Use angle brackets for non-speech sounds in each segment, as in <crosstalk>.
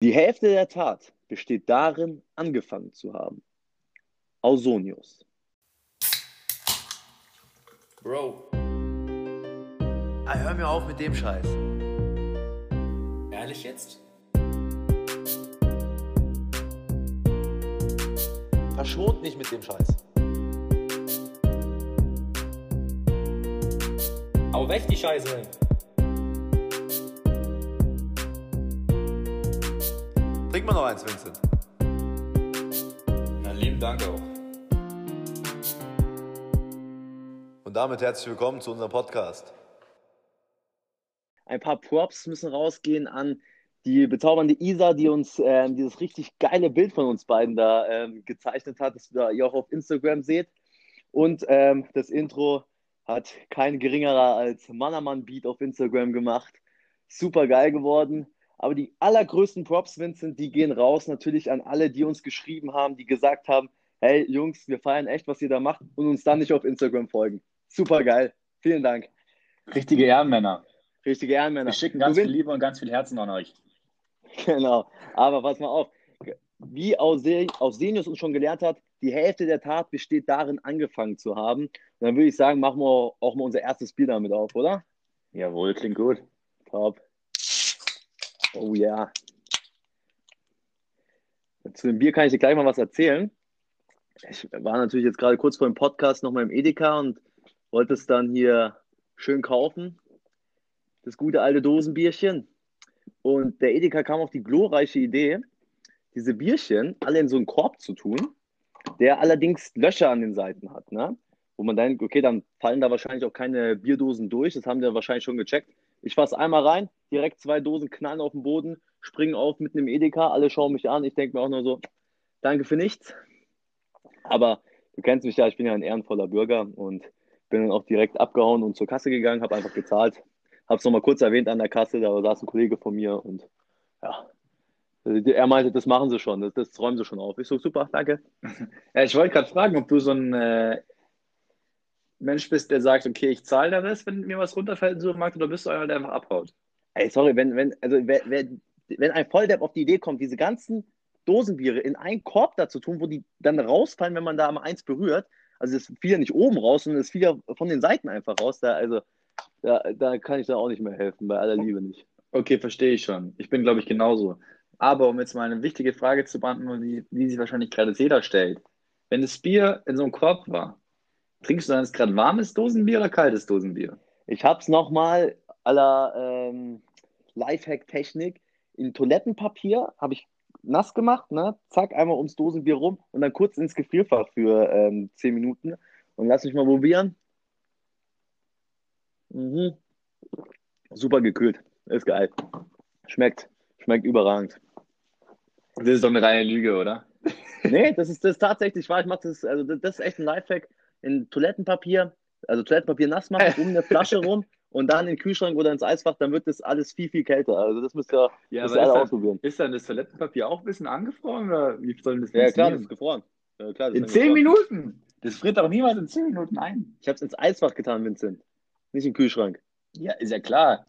Die Hälfte der Tat besteht darin, angefangen zu haben. Ausonius. Bro, Ah, hör mir auf mit dem Scheiß. ehrlich jetzt? Verschont nicht mit dem Scheiß. Hau weg die Scheiße! Trink mal noch eins, Vincent. Na, lieben Dank auch. Und damit herzlich willkommen zu unserem Podcast. Ein paar Props müssen rausgehen an die bezaubernde Isa, die uns ähm, dieses richtig geile Bild von uns beiden da ähm, gezeichnet hat, das ihr auch auf Instagram seht. Und ähm, das Intro hat kein geringerer als Mannermann Beat auf Instagram gemacht. Super geil geworden. Aber die allergrößten Props, Vincent, die gehen raus natürlich an alle, die uns geschrieben haben, die gesagt haben, hey Jungs, wir feiern echt, was ihr da macht und uns dann nicht auf Instagram folgen. Super geil. Vielen Dank. Richtige Ehrenmänner. Richtige Ehrenmänner. Wir schicken ganz Du viel Liebe und ganz viel Herzen an euch. <laughs> Genau. Aber pass mal auf. Wie Ausenius uns schon gelernt hat, die Hälfte der Tat besteht darin, angefangen zu haben. Und dann würde ich sagen, machen wir auch mal unser erstes Bier damit auf, oder? Jawohl, klingt gut. Top. Oh ja. Zu dem Bier kann ich dir gleich mal was erzählen. Ich war natürlich jetzt gerade kurz vor dem Podcast noch mal im Edeka und wollte es dann hier schön kaufen. Das gute alte Dosenbierchen. Und der Edeka kam auf die glorreiche Idee, diese Bierchen alle in so einen Korb zu tun, der allerdings Löcher an den Seiten hat. Ne? Wo man denkt, okay, dann fallen da wahrscheinlich auch keine Bierdosen durch. Das haben die wahrscheinlich schon gecheckt. Ich fasse einmal rein, direkt zwei Dosen knallen auf den Boden, springen auf mitten im Edeka, alle schauen mich an. Ich denke mir auch nur so, danke für nichts. Aber du kennst mich ja, ich bin ja ein ehrenvoller Bürger und bin dann auch direkt abgehauen und zur Kasse gegangen, habe einfach gezahlt. Habe es nochmal kurz erwähnt an der Kasse, da saß ein Kollege von mir und ja, er meinte, das machen sie schon, das, das räumen sie schon auf. Ich so, super, danke. <laughs> Ja, ich wollte gerade fragen, ob du so ein äh, Mensch bist, der sagt, okay, ich zahle da was, wenn mir was runterfällt im Supermarkt, oder bist du einer, der einfach abhaut? Ey, sorry, wenn, wenn, also, wer, wer, wenn ein Volldepp auf die Idee kommt, diese ganzen Dosenbiere in einen Korb da zu tun, wo die dann rausfallen, wenn man da mal eins berührt, also es fiel ja nicht oben raus, sondern es fiel ja von den Seiten einfach raus, da, also da, da kann ich da auch nicht mehr helfen, bei aller Liebe nicht. Okay, verstehe ich schon. Ich bin, glaube ich, genauso. Aber um jetzt mal eine wichtige Frage zu beantworten, die, die sich wahrscheinlich gerade jeder stellt. Wenn das Bier in so einem Korb war, trinkst du dann jetzt gerade warmes Dosenbier oder kaltes Dosenbier? Ich hab's nochmal aller ähm, Lifehack-Technik in Toilettenpapier, habe ich nass gemacht, ne? zack, einmal ums Dosenbier rum und dann kurz ins Gefrierfach für ähm, 10 Minuten und lass mich mal probieren. Mhm. Super gekühlt, ist geil. Schmeckt, schmeckt überragend. Das ist doch eine reine Lüge, oder? Nee, das ist das ist tatsächlich wahr. Ich mache das, also das, das ist echt ein Lifehack in Toilettenpapier, also Toilettenpapier nass machen, um eine Flasche rum und dann in den Kühlschrank oder ins Eisfach, dann wird das alles viel, viel kälter. Also das müsst ihr, Ja, müsst ihr alle dann, ausprobieren. ist dann das Toilettenpapier auch ein bisschen angefroren oder wie soll das Ja, klar, das ist gefroren. Ja, klar, das In zehn. Minuten? Das friert doch niemals in zehn Minuten ein. Ich habe es ins Eisfach getan, Vincent. Nicht im Kühlschrank. Ja, ist ja klar.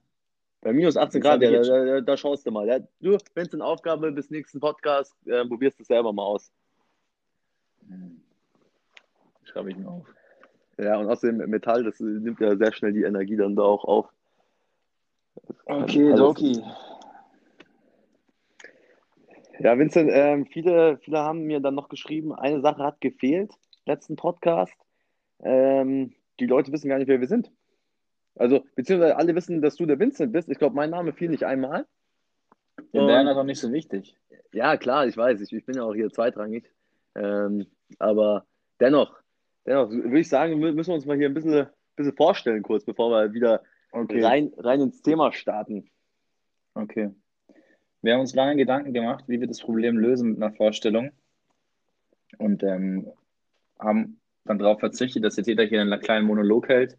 Bei minus 18 Das Grad, ja, da, da, da schaust du mal. Ja, du, Vincent, Aufgabe bis nächsten Podcast, äh, probierst es selber mal aus. Schreibe ich mir auf. Ja, und außerdem Metall, das nimmt ja sehr schnell die Energie dann da auch auf. Okay, Doki. Ja, Vincent, ähm, viele, viele haben mir dann noch geschrieben, eine Sache hat gefehlt, letzten Podcast. Ähm, die Leute wissen gar nicht, wer wir sind. Also, beziehungsweise alle wissen, dass du der Vincent bist. Ich glaube, mein Name fiel nicht einmal. Den Und- Werner ist doch nicht so wichtig. Ja, klar, ich weiß, ich, ich bin ja auch hier zweitrangig. Ähm, aber dennoch, dennoch würde ich sagen, mü- müssen wir uns mal hier ein bisschen, bisschen vorstellen, kurz, bevor wir wieder Okay. rein, rein ins Thema starten. Okay. Wir haben uns lange Gedanken gemacht, wie wir das Problem lösen mit einer Vorstellung und ähm, haben dann darauf verzichtet, dass jetzt jeder hier einen kleinen Monolog hält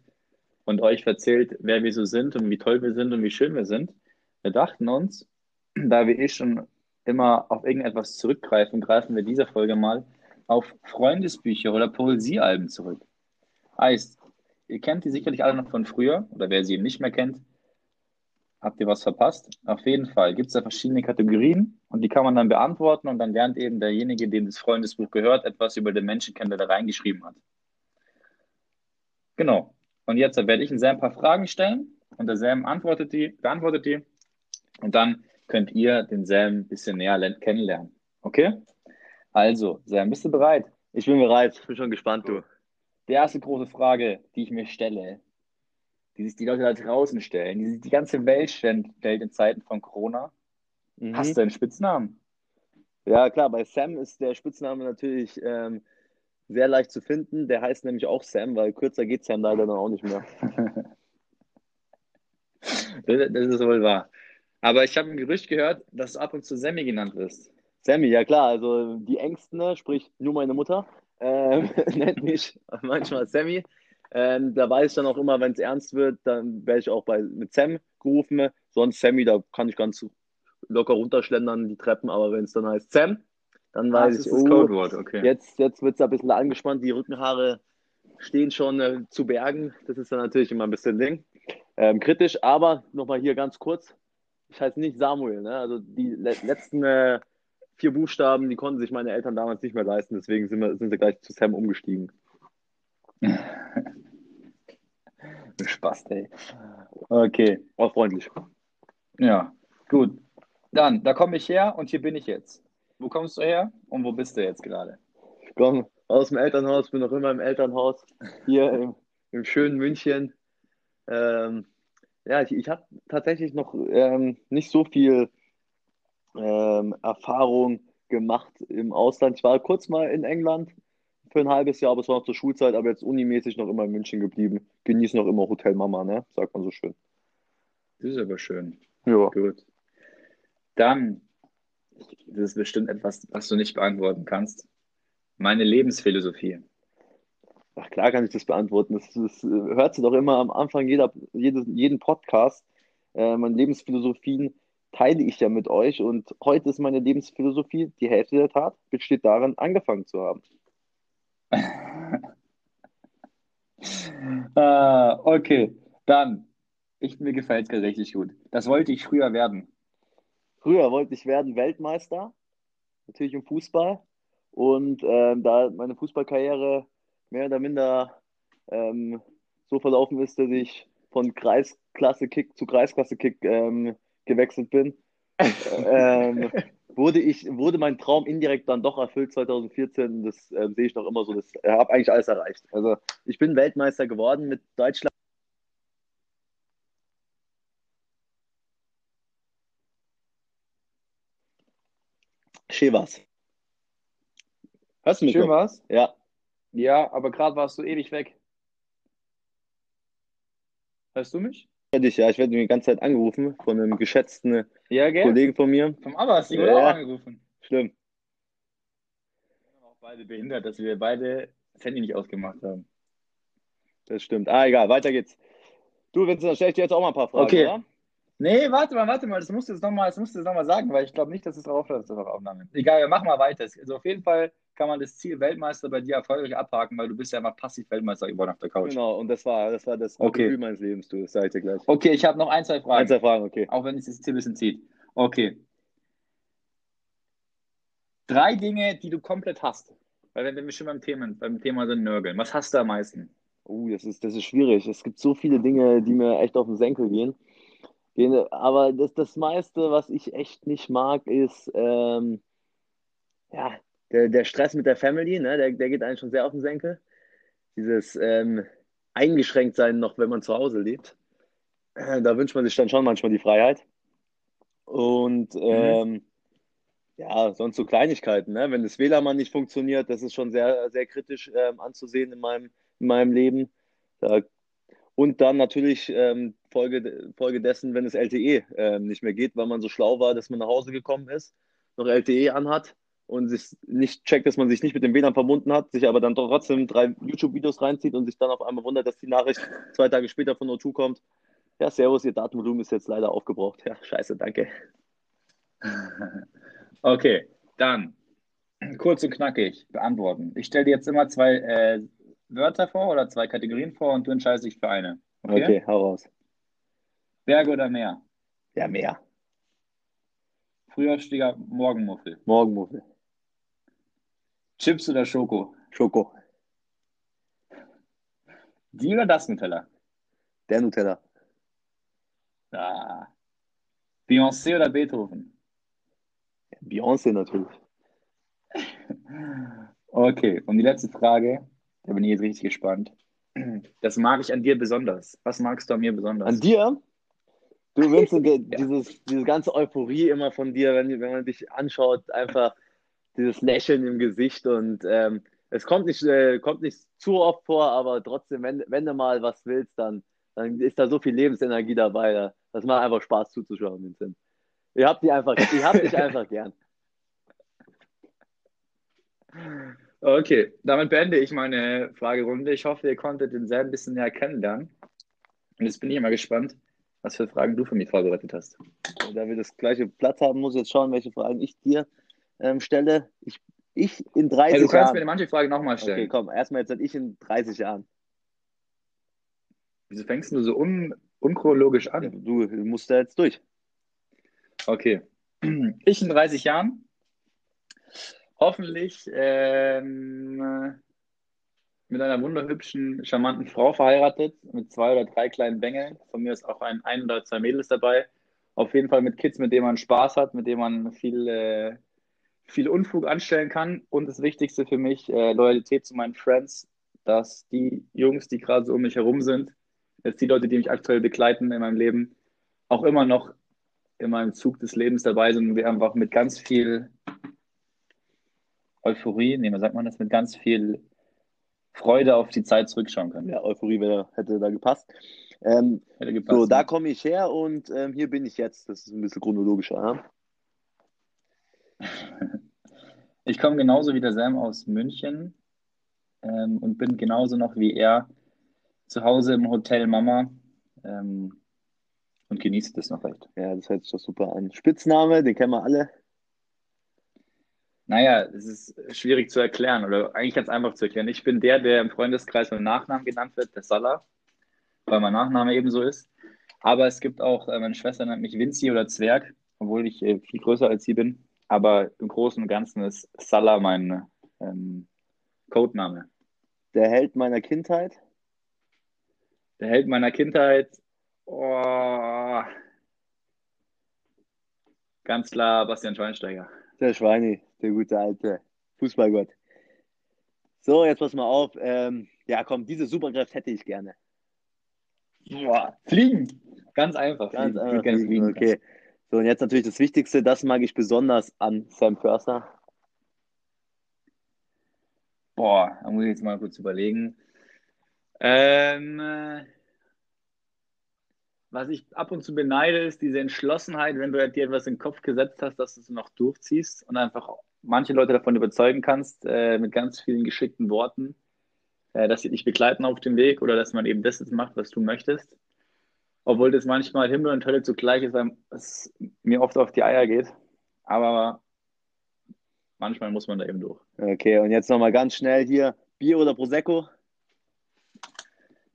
und euch erzählt, wer wir so sind und wie toll wir sind und wie schön wir sind. Wir dachten uns, da wir eh schon immer auf irgendetwas zurückgreifen, greifen wir dieser Folge mal auf Freundesbücher oder Poesiealben zurück. Heißt, ihr kennt die sicherlich alle noch von früher, oder wer sie eben nicht mehr kennt, habt ihr was verpasst? Auf jeden Fall gibt es da verschiedene Kategorien und die kann man dann beantworten und dann lernt eben derjenige, dem das Freundesbuch gehört, etwas über den Menschen kennen, der da reingeschrieben hat. Genau. Und jetzt werde ich Ihnen ein paar Fragen stellen und der Sam antwortet die, beantwortet die und dann könnt ihr den Sam ein bisschen näher kennenlernen. Okay? Also, Sam, bist du bereit? Ich bin bereit, ich bin schon gespannt, du. Die erste große Frage, die ich mir stelle, die sich die Leute da draußen stellen, die sich die ganze Welt stellt in Zeiten von Corona. Mhm. Hast du einen Spitznamen? Ja, klar, bei Sam ist der Spitzname natürlich ähm, sehr leicht zu finden. Der heißt nämlich auch Sam, weil kürzer geht Sam leider dann auch nicht mehr. <laughs> das, das ist wohl wahr. Aber ich habe ein Gerücht gehört, dass du ab und zu Sammy genannt wirst. Sammy, ja klar, also die Ängsten, ne, sprich nur meine Mutter, ähm, <laughs> nennt mich manchmal Sammy. Ähm, da weiß ich dann auch immer, wenn es ernst wird, dann werde ich auch bei, mit Sam gerufen. Sonst Sammy, da kann ich ganz locker runterschlendern, die Treppen, aber wenn es dann heißt Sam, dann Ah, weiß das ich, oh, Codewort, okay. jetzt, jetzt wird es ein bisschen angespannt, die Rückenhaare stehen schon äh, zu Bergen. Das ist dann natürlich immer ein bisschen Ding. Ähm, kritisch, aber nochmal hier ganz kurz. Ich heiße nicht Samuel, ne? Also die le letzten äh, vier Buchstaben, die konnten sich meine Eltern damals nicht mehr leisten, deswegen sind, wir, sind sie gleich zu Sam umgestiegen. <laughs> Spaß, ey. Okay, Auch freundlich. ja, gut. Dann, da komme ich her und hier bin ich jetzt. Wo kommst du her und wo bist du jetzt gerade? Ich komme aus dem Elternhaus, bin noch immer im Elternhaus, hier im, im schönen München. Ähm, ja, ich, ich habe tatsächlich noch ähm, nicht so viel ähm, Erfahrung gemacht im Ausland. Ich war kurz mal in England für ein halbes Jahr, aber es war noch zur Schulzeit, aber jetzt unimäßig noch immer in München geblieben. Genieße noch immer Hotel Mama, ne? Sagt man so schön. Das ist aber schön. Ja. Gut. Dann, das ist bestimmt etwas, was du nicht beantworten kannst. Meine Lebensphilosophie. Ach klar kann ich das beantworten. Das, das äh, hört sie doch immer am Anfang jeder, jedes, jeden Podcast. Äh, meine Lebensphilosophien teile ich ja mit euch und heute ist meine Lebensphilosophie, die Hälfte der Tat besteht darin, angefangen zu haben. <laughs> Ah, okay, dann, ich, mir gefällt es richtig gut. Das wollte ich früher werden. Früher wollte ich werden Weltmeister, natürlich im Fußball. Und ähm, da meine Fußballkarriere mehr oder minder ähm, so verlaufen ist, dass ich von Kreisklasse-Kick zu Kreisklasse-Kick ähm, gewechselt bin, ähm, <laughs> wurde ich, wurde mein Traum indirekt dann doch erfüllt 2014. Das ähm, sehe ich noch immer so. Das äh, habe eigentlich alles erreicht. Also ich bin Weltmeister geworden mit Deutschland. Schön. Hörst du mich Schön war's? Ja. Ja, aber gerade warst du ewig weg. Hörst du mich? Dich, ja. Ich werde die ganze Zeit angerufen von einem geschätzten Ja? Kollegen von mir. Vom Abbas, die Ja. wurde auch angerufen. Schlimm. Wir sind auch beide behindert, dass wir beide das Handy nicht ausgemacht haben. Das stimmt. Ah, egal, weiter geht's. Du, Vincent, dann stelle ich dir jetzt auch mal ein paar Fragen, Okay. oder? Nee, warte mal, warte mal, das musst du jetzt nochmal noch mal sagen, weil ich glaube nicht, dass es drauf ist auf Aufnahme. Egal, wir machen mal weiter. Also auf jeden Fall kann man das Ziel Weltmeister bei dir erfolgreich abhaken, weil du bist ja immer passiv Weltmeister geworden auf der Couch. Genau, und das war das, war das Okay. Gefühl meines Lebens, du. Das sage ich dir gleich. Okay, ich habe noch ein, zwei Fragen. Ein, zwei Fragen, okay. Auch wenn es das Ziel ein bisschen zieht. Okay. Drei Dinge, die du komplett hast. Weil wenn wir schon beim Thema, beim Thema sind, nörgeln. Was hast du am meisten? Uh, das ist, das ist schwierig. Es gibt so viele Dinge, die mir echt auf den Senkel gehen. Aber das, das meiste, was ich echt nicht mag, ist ähm, ja, der, der Stress mit der Family, ne? Der, der geht eigentlich schon sehr auf den Senkel. Dieses ähm, eingeschränkt sein noch, wenn man zu Hause lebt. Äh, Da wünscht man sich dann schon manchmal die Freiheit. Und ähm, ja, sonst so Kleinigkeiten, ne? Wenn das WLAN mal nicht funktioniert, das ist schon sehr, sehr kritisch ähm, anzusehen in meinem, in meinem Leben. Da, und dann natürlich ähm, Folge, Folge dessen, wenn das LTE ähm, nicht mehr geht, weil man so schlau war, dass man nach Hause gekommen ist, noch LTE anhat und sich nicht checkt, dass man sich nicht mit dem WLAN verbunden hat, sich aber dann trotzdem drei YouTube-Videos reinzieht und sich dann auf einmal wundert, dass die Nachricht zwei Tage später von O2 kommt. Ja, Servus, Ihr Datenvolumen ist jetzt leider aufgebraucht. Ja, scheiße, danke. <laughs> Okay, dann kurz und knackig beantworten. Ich stelle dir jetzt immer zwei äh, Wörter vor oder zwei Kategorien vor und du entscheidest dich für eine. Okay? Okay, hau raus. Berge oder Meer? Ja, mehr. Frühstücker, Morgenmuffel. Morgenmuffel. Chips oder Schoko? Schoko. Die oder das Nutella? Der Nutella. Ah. Beyoncé oder Beethoven? Beyoncé natürlich. <laughs> Okay, und die letzte Frage, da bin ich jetzt richtig gespannt. Das mag ich an dir besonders. Was magst du an mir besonders? An dir? Du Vincent, <laughs> der- dieses, diese ganze Euphorie immer von dir, wenn, wenn man dich anschaut, einfach dieses Lächeln im Gesicht und ähm, es kommt nicht, äh, kommt nicht zu oft vor, aber trotzdem, wenn, wenn du mal was willst, dann, dann ist da so viel Lebensenergie dabei. da- Das macht einfach Spaß zuzuschauen, Vincent. Ich hab dich einfach, ich hab dich <laughs> einfach gern. Okay, damit beende ich meine Fragerunde. Ich hoffe, ihr konntet den sehr ein bisschen näher kennenlernen. Und jetzt bin ich mal gespannt, was für Fragen du für mich vorbereitet hast. Da wir das gleiche Platz haben, muss ich jetzt schauen, welche Fragen ich dir ähm, stelle. Ich, ich in 30 Hey, du kannst Jahren. mir manche Fragen nochmal Okay, stellen. komm, erstmal jetzt ich in 30 Jahren. Wieso fängst du so un unchronologisch an? Du musst da jetzt durch. Okay. Ich in 30 Jahren. Hoffentlich ähm, mit einer wunderhübschen, charmanten Frau verheiratet, mit zwei oder drei kleinen Bengeln. Von mir ist auch ein, ein oder zwei Mädels dabei. Auf jeden Fall mit Kids, mit denen man Spaß hat, mit denen man viel, äh, viel Unfug anstellen kann. Und das Wichtigste für mich, äh, Loyalität zu meinen Friends, dass die Jungs, die gerade so um mich herum sind, jetzt die Leute, die mich aktuell begleiten in meinem Leben, auch immer noch in meinem Zug des Lebens dabei sind und wir einfach mit ganz viel Euphorie, nee, sagt man das, mit ganz viel Freude auf die Zeit zurückschauen können. Ja, Euphorie wäre, hätte da gepasst. Ähm, Hätte gepasst. so, da komme ich her und ähm, hier bin ich jetzt. Das ist ein bisschen chronologischer. Ja? <laughs> Ich komme genauso wie der Sam aus München ähm, und bin genauso noch wie er zu Hause im Hotel Mama ähm, und genieße das noch recht. ja, das hört sich doch super an. Spitzname, den kennen wir alle. Naja, es ist schwierig zu erklären oder eigentlich ganz einfach zu erklären. Ich bin der, der im Freundeskreis mit Nachnamen genannt wird, der Salah, weil mein Nachname ebenso ist. Aber es gibt auch, äh, meine Schwester nennt mich Vinci oder Zwerg, obwohl ich äh, viel größer als sie bin. Aber im Großen und Ganzen ist Salah mein ähm, Codename. Der Held meiner Kindheit. Der Held meiner Kindheit, oh, ganz klar Bastian Schweinsteiger. Der Schweini, der gute alte Fußballgott. So, jetzt pass mal auf. Ähm, ja, komm, diese Superkraft hätte ich gerne. Boah, fliegen. Ganz einfach. Ganz fliegen. einfach. Wie gerne fliegen Okay. So, und jetzt natürlich das Wichtigste, das mag ich besonders an Sam Förster. Boah, da muss ich jetzt mal kurz überlegen. Ähm, äh, was ich ab und zu beneide, ist diese Entschlossenheit, wenn du dir etwas in den Kopf gesetzt hast, dass du es noch durchziehst und einfach manche Leute davon überzeugen kannst, äh, mit ganz vielen geschickten Worten, äh, dass sie dich begleiten auf dem Weg oder dass man eben das jetzt macht, was du möchtest. Obwohl das manchmal Himmel und Hölle zugleich ist, weil es mir oft auf die Eier geht. Aber manchmal muss man da eben durch. Okay, und jetzt nochmal ganz schnell hier. Bier oder Prosecco?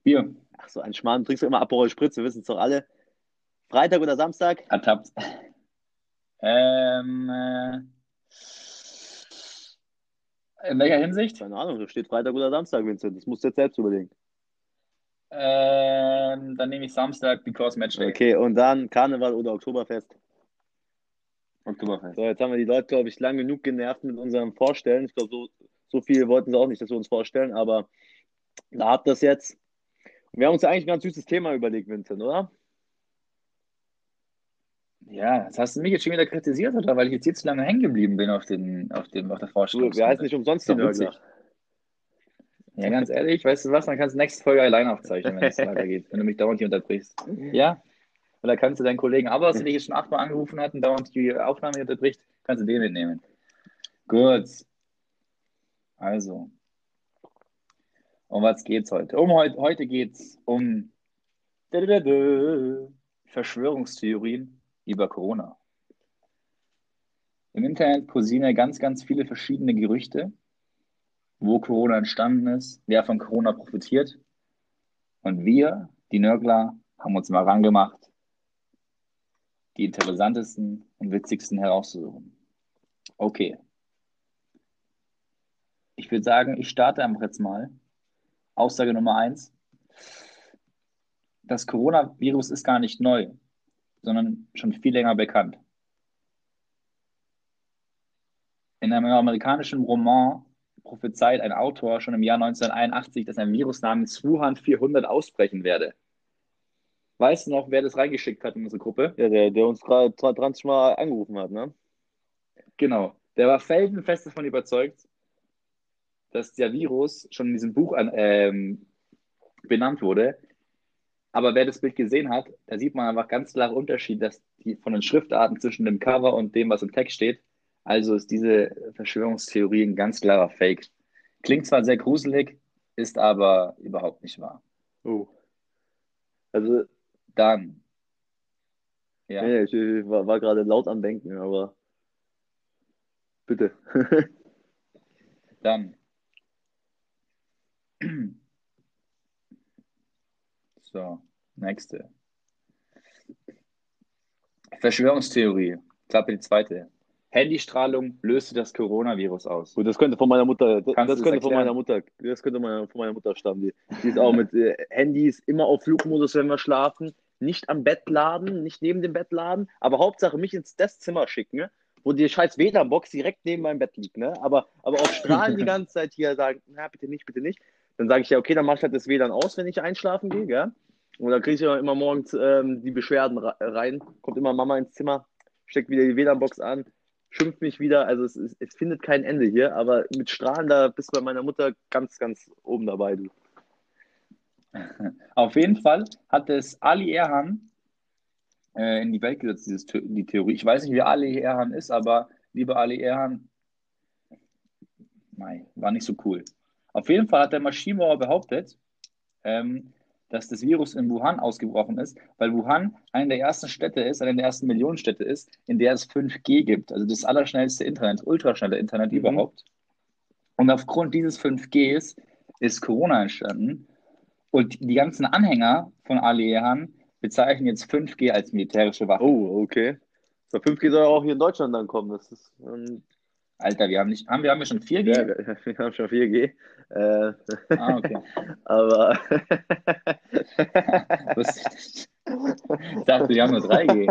Bier, Ach so, ein Schmarrn. Trinkst du immer Aperol Spritz, wir wissen es doch alle. Freitag oder Samstag? ertappt. Ähm, äh, in welcher Hinsicht? Keine Ahnung, da steht Freitag oder Samstag, Vincent. Das musst du jetzt selbst überlegen. Ähm, dann nehme ich Samstag, because Match Day. Okay, und dann Karneval oder Oktoberfest. Oktoberfest. So, jetzt haben wir die Leute, glaube ich, lang genug genervt mit unserem Vorstellen. Ich glaube, so, so viel wollten sie auch nicht, dass wir uns vorstellen, aber da habt ihr es jetzt. Und wir haben uns eigentlich ein ganz süßes Thema überlegt, Vincent, oder? Ja, das hast du mich jetzt schon wieder kritisiert, oder? Weil ich jetzt hier zu lange hängen geblieben bin auf, den, auf, dem, auf der Du, Vorstellung. wir heißen nicht umsonst die Ist doch witzig. Nörgler. Ja, ganz ehrlich, weißt du was? Dann kannst du nächste Folge alleine aufzeichnen, wenn es <laughs> weitergeht, wenn du mich dauernd hier unterbrichst. Ja? Oder kannst du deinen Kollegen Abbas, der dich jetzt schon achtmal angerufen hat und dauernd die Aufnahme hier unterbricht, kannst du den mitnehmen. Gut. Also. Um was geht's heute? Um heute, heute geht's um Verschwörungstheorien über Corona. Im Internet kursieren ja ganz, ganz viele verschiedene Gerüchte, wo Corona entstanden ist, wer von Corona profitiert. Und wir, die Nörgler, haben uns mal rangemacht die interessantesten und witzigsten herauszusuchen. Okay. Ich würde sagen, ich starte einfach jetzt mal. Aussage Nummer eins. Das Coronavirus ist gar nicht neu, sondern schon viel länger bekannt. In einem amerikanischen Roman prophezeit ein Autor schon im Jahr 1981, dass ein Virus namens Wuhan 400 ausbrechen werde. Weißt du noch, wer das reingeschickt hat in unsere Gruppe? Ja, der, der uns gerade 20 Mal angerufen hat, ne? Genau. Der war felsenfest davon überzeugt, dass der Virus schon in diesem Buch an, ähm, benannt wurde. Aber wer das Bild gesehen hat, da sieht man einfach ganz klar Unterschied, dass die von den Schriftarten zwischen dem Cover und dem, was im Text steht. Also ist diese Verschwörungstheorie ein ganz klarer Fake. Klingt zwar sehr gruselig, ist aber überhaupt nicht wahr. Oh. Also, Dann, ja, nee, ich, ich war, war gerade laut am Denken, aber bitte. <laughs> dann. So, nächste. Verschwörungstheorie. Klappe die zweite. Handystrahlung löste das Coronavirus aus. Gut, das könnte von meiner Mutter, das, das könnte von meiner Mutter, das könnte meiner, von meiner Mutter stammen. Die, die ist auch mit äh, Handys immer auf Flugmodus, wenn wir schlafen, nicht am Bett laden, nicht neben dem Bett laden, aber Hauptsache mich ins das Zimmer schicken, ne? wo die scheiß WLAN-Box direkt neben meinem Bett liegt, ne? Aber, aber auf Strahlen die <laughs> ganze Zeit hier sagen, na bitte nicht, bitte nicht. Dann sage ich ja, okay, dann mach ich halt das WLAN aus, wenn ich einschlafen gehe, gell? Und dann kriege ich ja immer morgens ähm, die Beschwerden re- rein, kommt immer Mama ins Zimmer, steckt wieder die WLAN-Box an, schimpft mich wieder. Also es, es, es findet kein Ende hier, aber mit Strahlen, da bist du bei meiner Mutter ganz, ganz oben dabei, du. <laughs> Auf jeden Fall hat es Ali Erhan äh, in die Welt gesetzt, dieses, die Theorie. Ich weiß nicht, wer Ali Erhan ist, aber lieber Ali Erhan, nein, war nicht so cool. Auf jeden Fall hat der Maschinenbauer behauptet, ähm, dass das Virus in Wuhan ausgebrochen ist, weil Wuhan eine der ersten Städte ist, eine der ersten Millionenstädte ist, in der es 5G gibt. Also das allerschnellste Internet, ultraschnelle Internet Mhm. überhaupt. Und aufgrund dieses 5Gs ist Corona entstanden. Und die ganzen Anhänger von Ali Erhan bezeichnen jetzt 5G als militärische Waffe. Oh, okay. So 5G soll ja auch hier in Deutschland dann kommen. Das ist, ähm, Alter, wir haben nicht, haben wir, haben wir schon 4G? ja, <laughs> wir haben schon 4G. Äh, Ah, okay. <laughs> aber <laughs> Wusste ich dachte, wir haben nur 3G.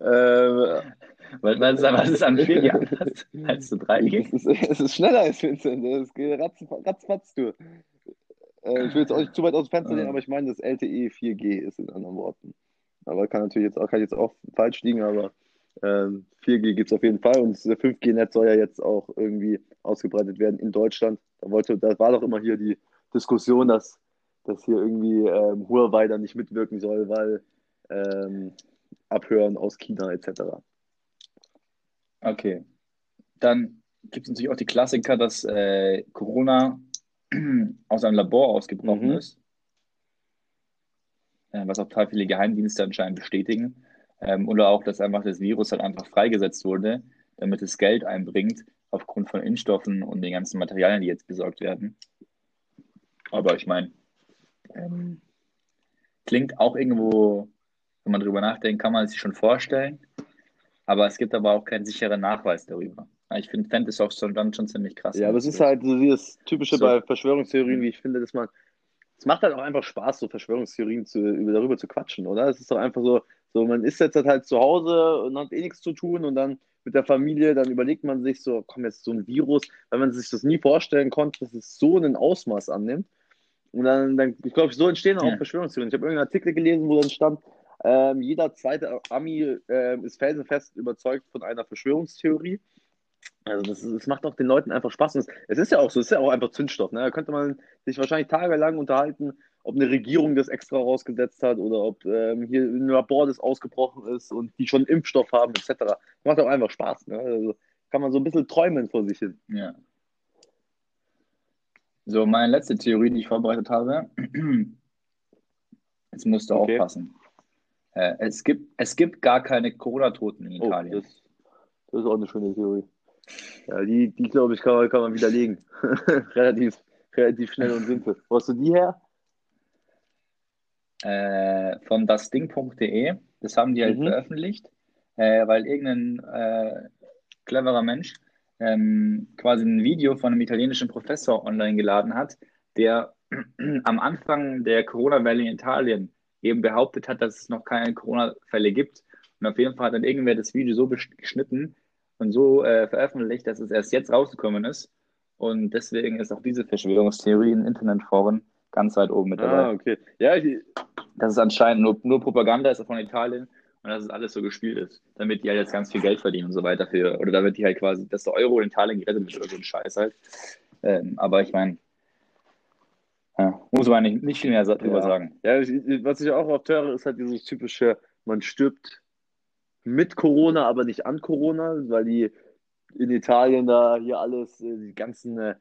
ähm, was, ist, was ist an 4G anders als zu 3G? es, ist, es ist schneller als Vincent. Es geht ratz, ratzfatz du. Äh, ich will jetzt auch nicht zu weit aus dem Fenster Ah. lehnen, aber ich meine, das LTE 4G ist in anderen Worten. Aber kann natürlich jetzt auch, kann jetzt auch falsch liegen, aber ähm, 4G gibt es auf jeden Fall und das 5G-Netz soll ja jetzt auch irgendwie ausgebreitet werden in Deutschland. Da wollte, da war doch immer hier die Diskussion, dass, dass hier irgendwie ähm, Huawei da nicht mitwirken soll, weil ähm, Abhören aus China etc. Okay. Dann gibt es natürlich auch die Klassiker, dass äh, Corona <clears throat> aus einem Labor ausgebrochen Mhm. ist. Äh, was auch total viele Geheimdienste anscheinend bestätigen. Ähm, oder auch, dass einfach das Virus halt einfach freigesetzt wurde, damit es Geld einbringt, aufgrund von Impfstoffen und den ganzen Materialien, die jetzt besorgt werden. Aber ich meine, ähm, klingt auch irgendwo, wenn man drüber nachdenkt, kann man es sich schon vorstellen. Aber es gibt aber auch keinen sicheren Nachweis darüber. Ich finde, fände es auch schon, dann schon ziemlich krass. Ja, aber es ist halt so dieses typische So. bei Verschwörungstheorien, wie ich finde, dass man. Es macht halt auch einfach Spaß, so Verschwörungstheorien zu, über, darüber zu quatschen, oder? Es ist doch einfach so, so, man ist jetzt halt zu Hause und hat eh nichts zu tun und dann mit der Familie, dann überlegt man sich so, komm, jetzt so ein Virus, weil man sich das nie vorstellen konnte, dass es so ein Ausmaß annimmt. Und dann, dann ich glaube, so entstehen auch Ja. Verschwörungstheorien. Ich habe irgendeinen Artikel gelesen, wo dann stand, ähm, jeder zweite Ami ähm, ist felsenfest überzeugt von einer Verschwörungstheorie. Also das, das macht auch den Leuten einfach Spaß. Und es, ist ja auch so, es ist ja auch einfach Zündstoff. Ne? Da könnte man sich wahrscheinlich tagelang unterhalten, ob eine Regierung das extra rausgesetzt hat oder ob ähm, hier ein Labor das ausgebrochen ist und die schon Impfstoff haben etc. Macht auch einfach Spaß. Ne? Also kann man so ein bisschen träumen vor sich hin. Ja. So, meine letzte Theorie, die ich vorbereitet habe. <clears throat> Jetzt musst du Okay. aufpassen. Äh, es gibt, es gibt gar keine Corona-Toten in Oh, Italien. das, das ist auch eine schöne Theorie. Ja, die, die glaube ich, kann man, kann man widerlegen. <laughs> relativ, relativ schnell und simpel. Wo hast du die her? Äh, von dasding.de. Das haben die halt Mhm. veröffentlicht, äh, weil irgendein äh, cleverer Mensch ähm, quasi ein Video von einem italienischen Professor online geladen hat, der <clears throat> am Anfang der Corona-Welle in Italien eben behauptet hat, dass es noch keine Corona-Fälle gibt. Und auf jeden Fall hat dann irgendwer das Video so geschnitten und so äh, veröffentlicht, dass es erst jetzt rausgekommen ist. Und deswegen ist auch diese Verschwörungstheorie in Internetforen ganz weit oben mit dabei. Ah, okay. Ja, ich, Dass es anscheinend nur, nur Propaganda ist von Italien und dass es alles so gespielt ist, damit die halt jetzt ganz viel Geld verdienen und so weiter für, oder damit die halt quasi, dass der Euro in Italien gerettet wird oder so ein Scheiß halt. Ähm, aber ich meine, ja, muss man nicht, nicht viel mehr drüber Ja. sagen. Ja, ich, was ich auch oft höre, ist halt dieses typische, man stirbt mit Corona, aber nicht an Corona, weil die in Italien da hier alles, äh, die ganzen, äh,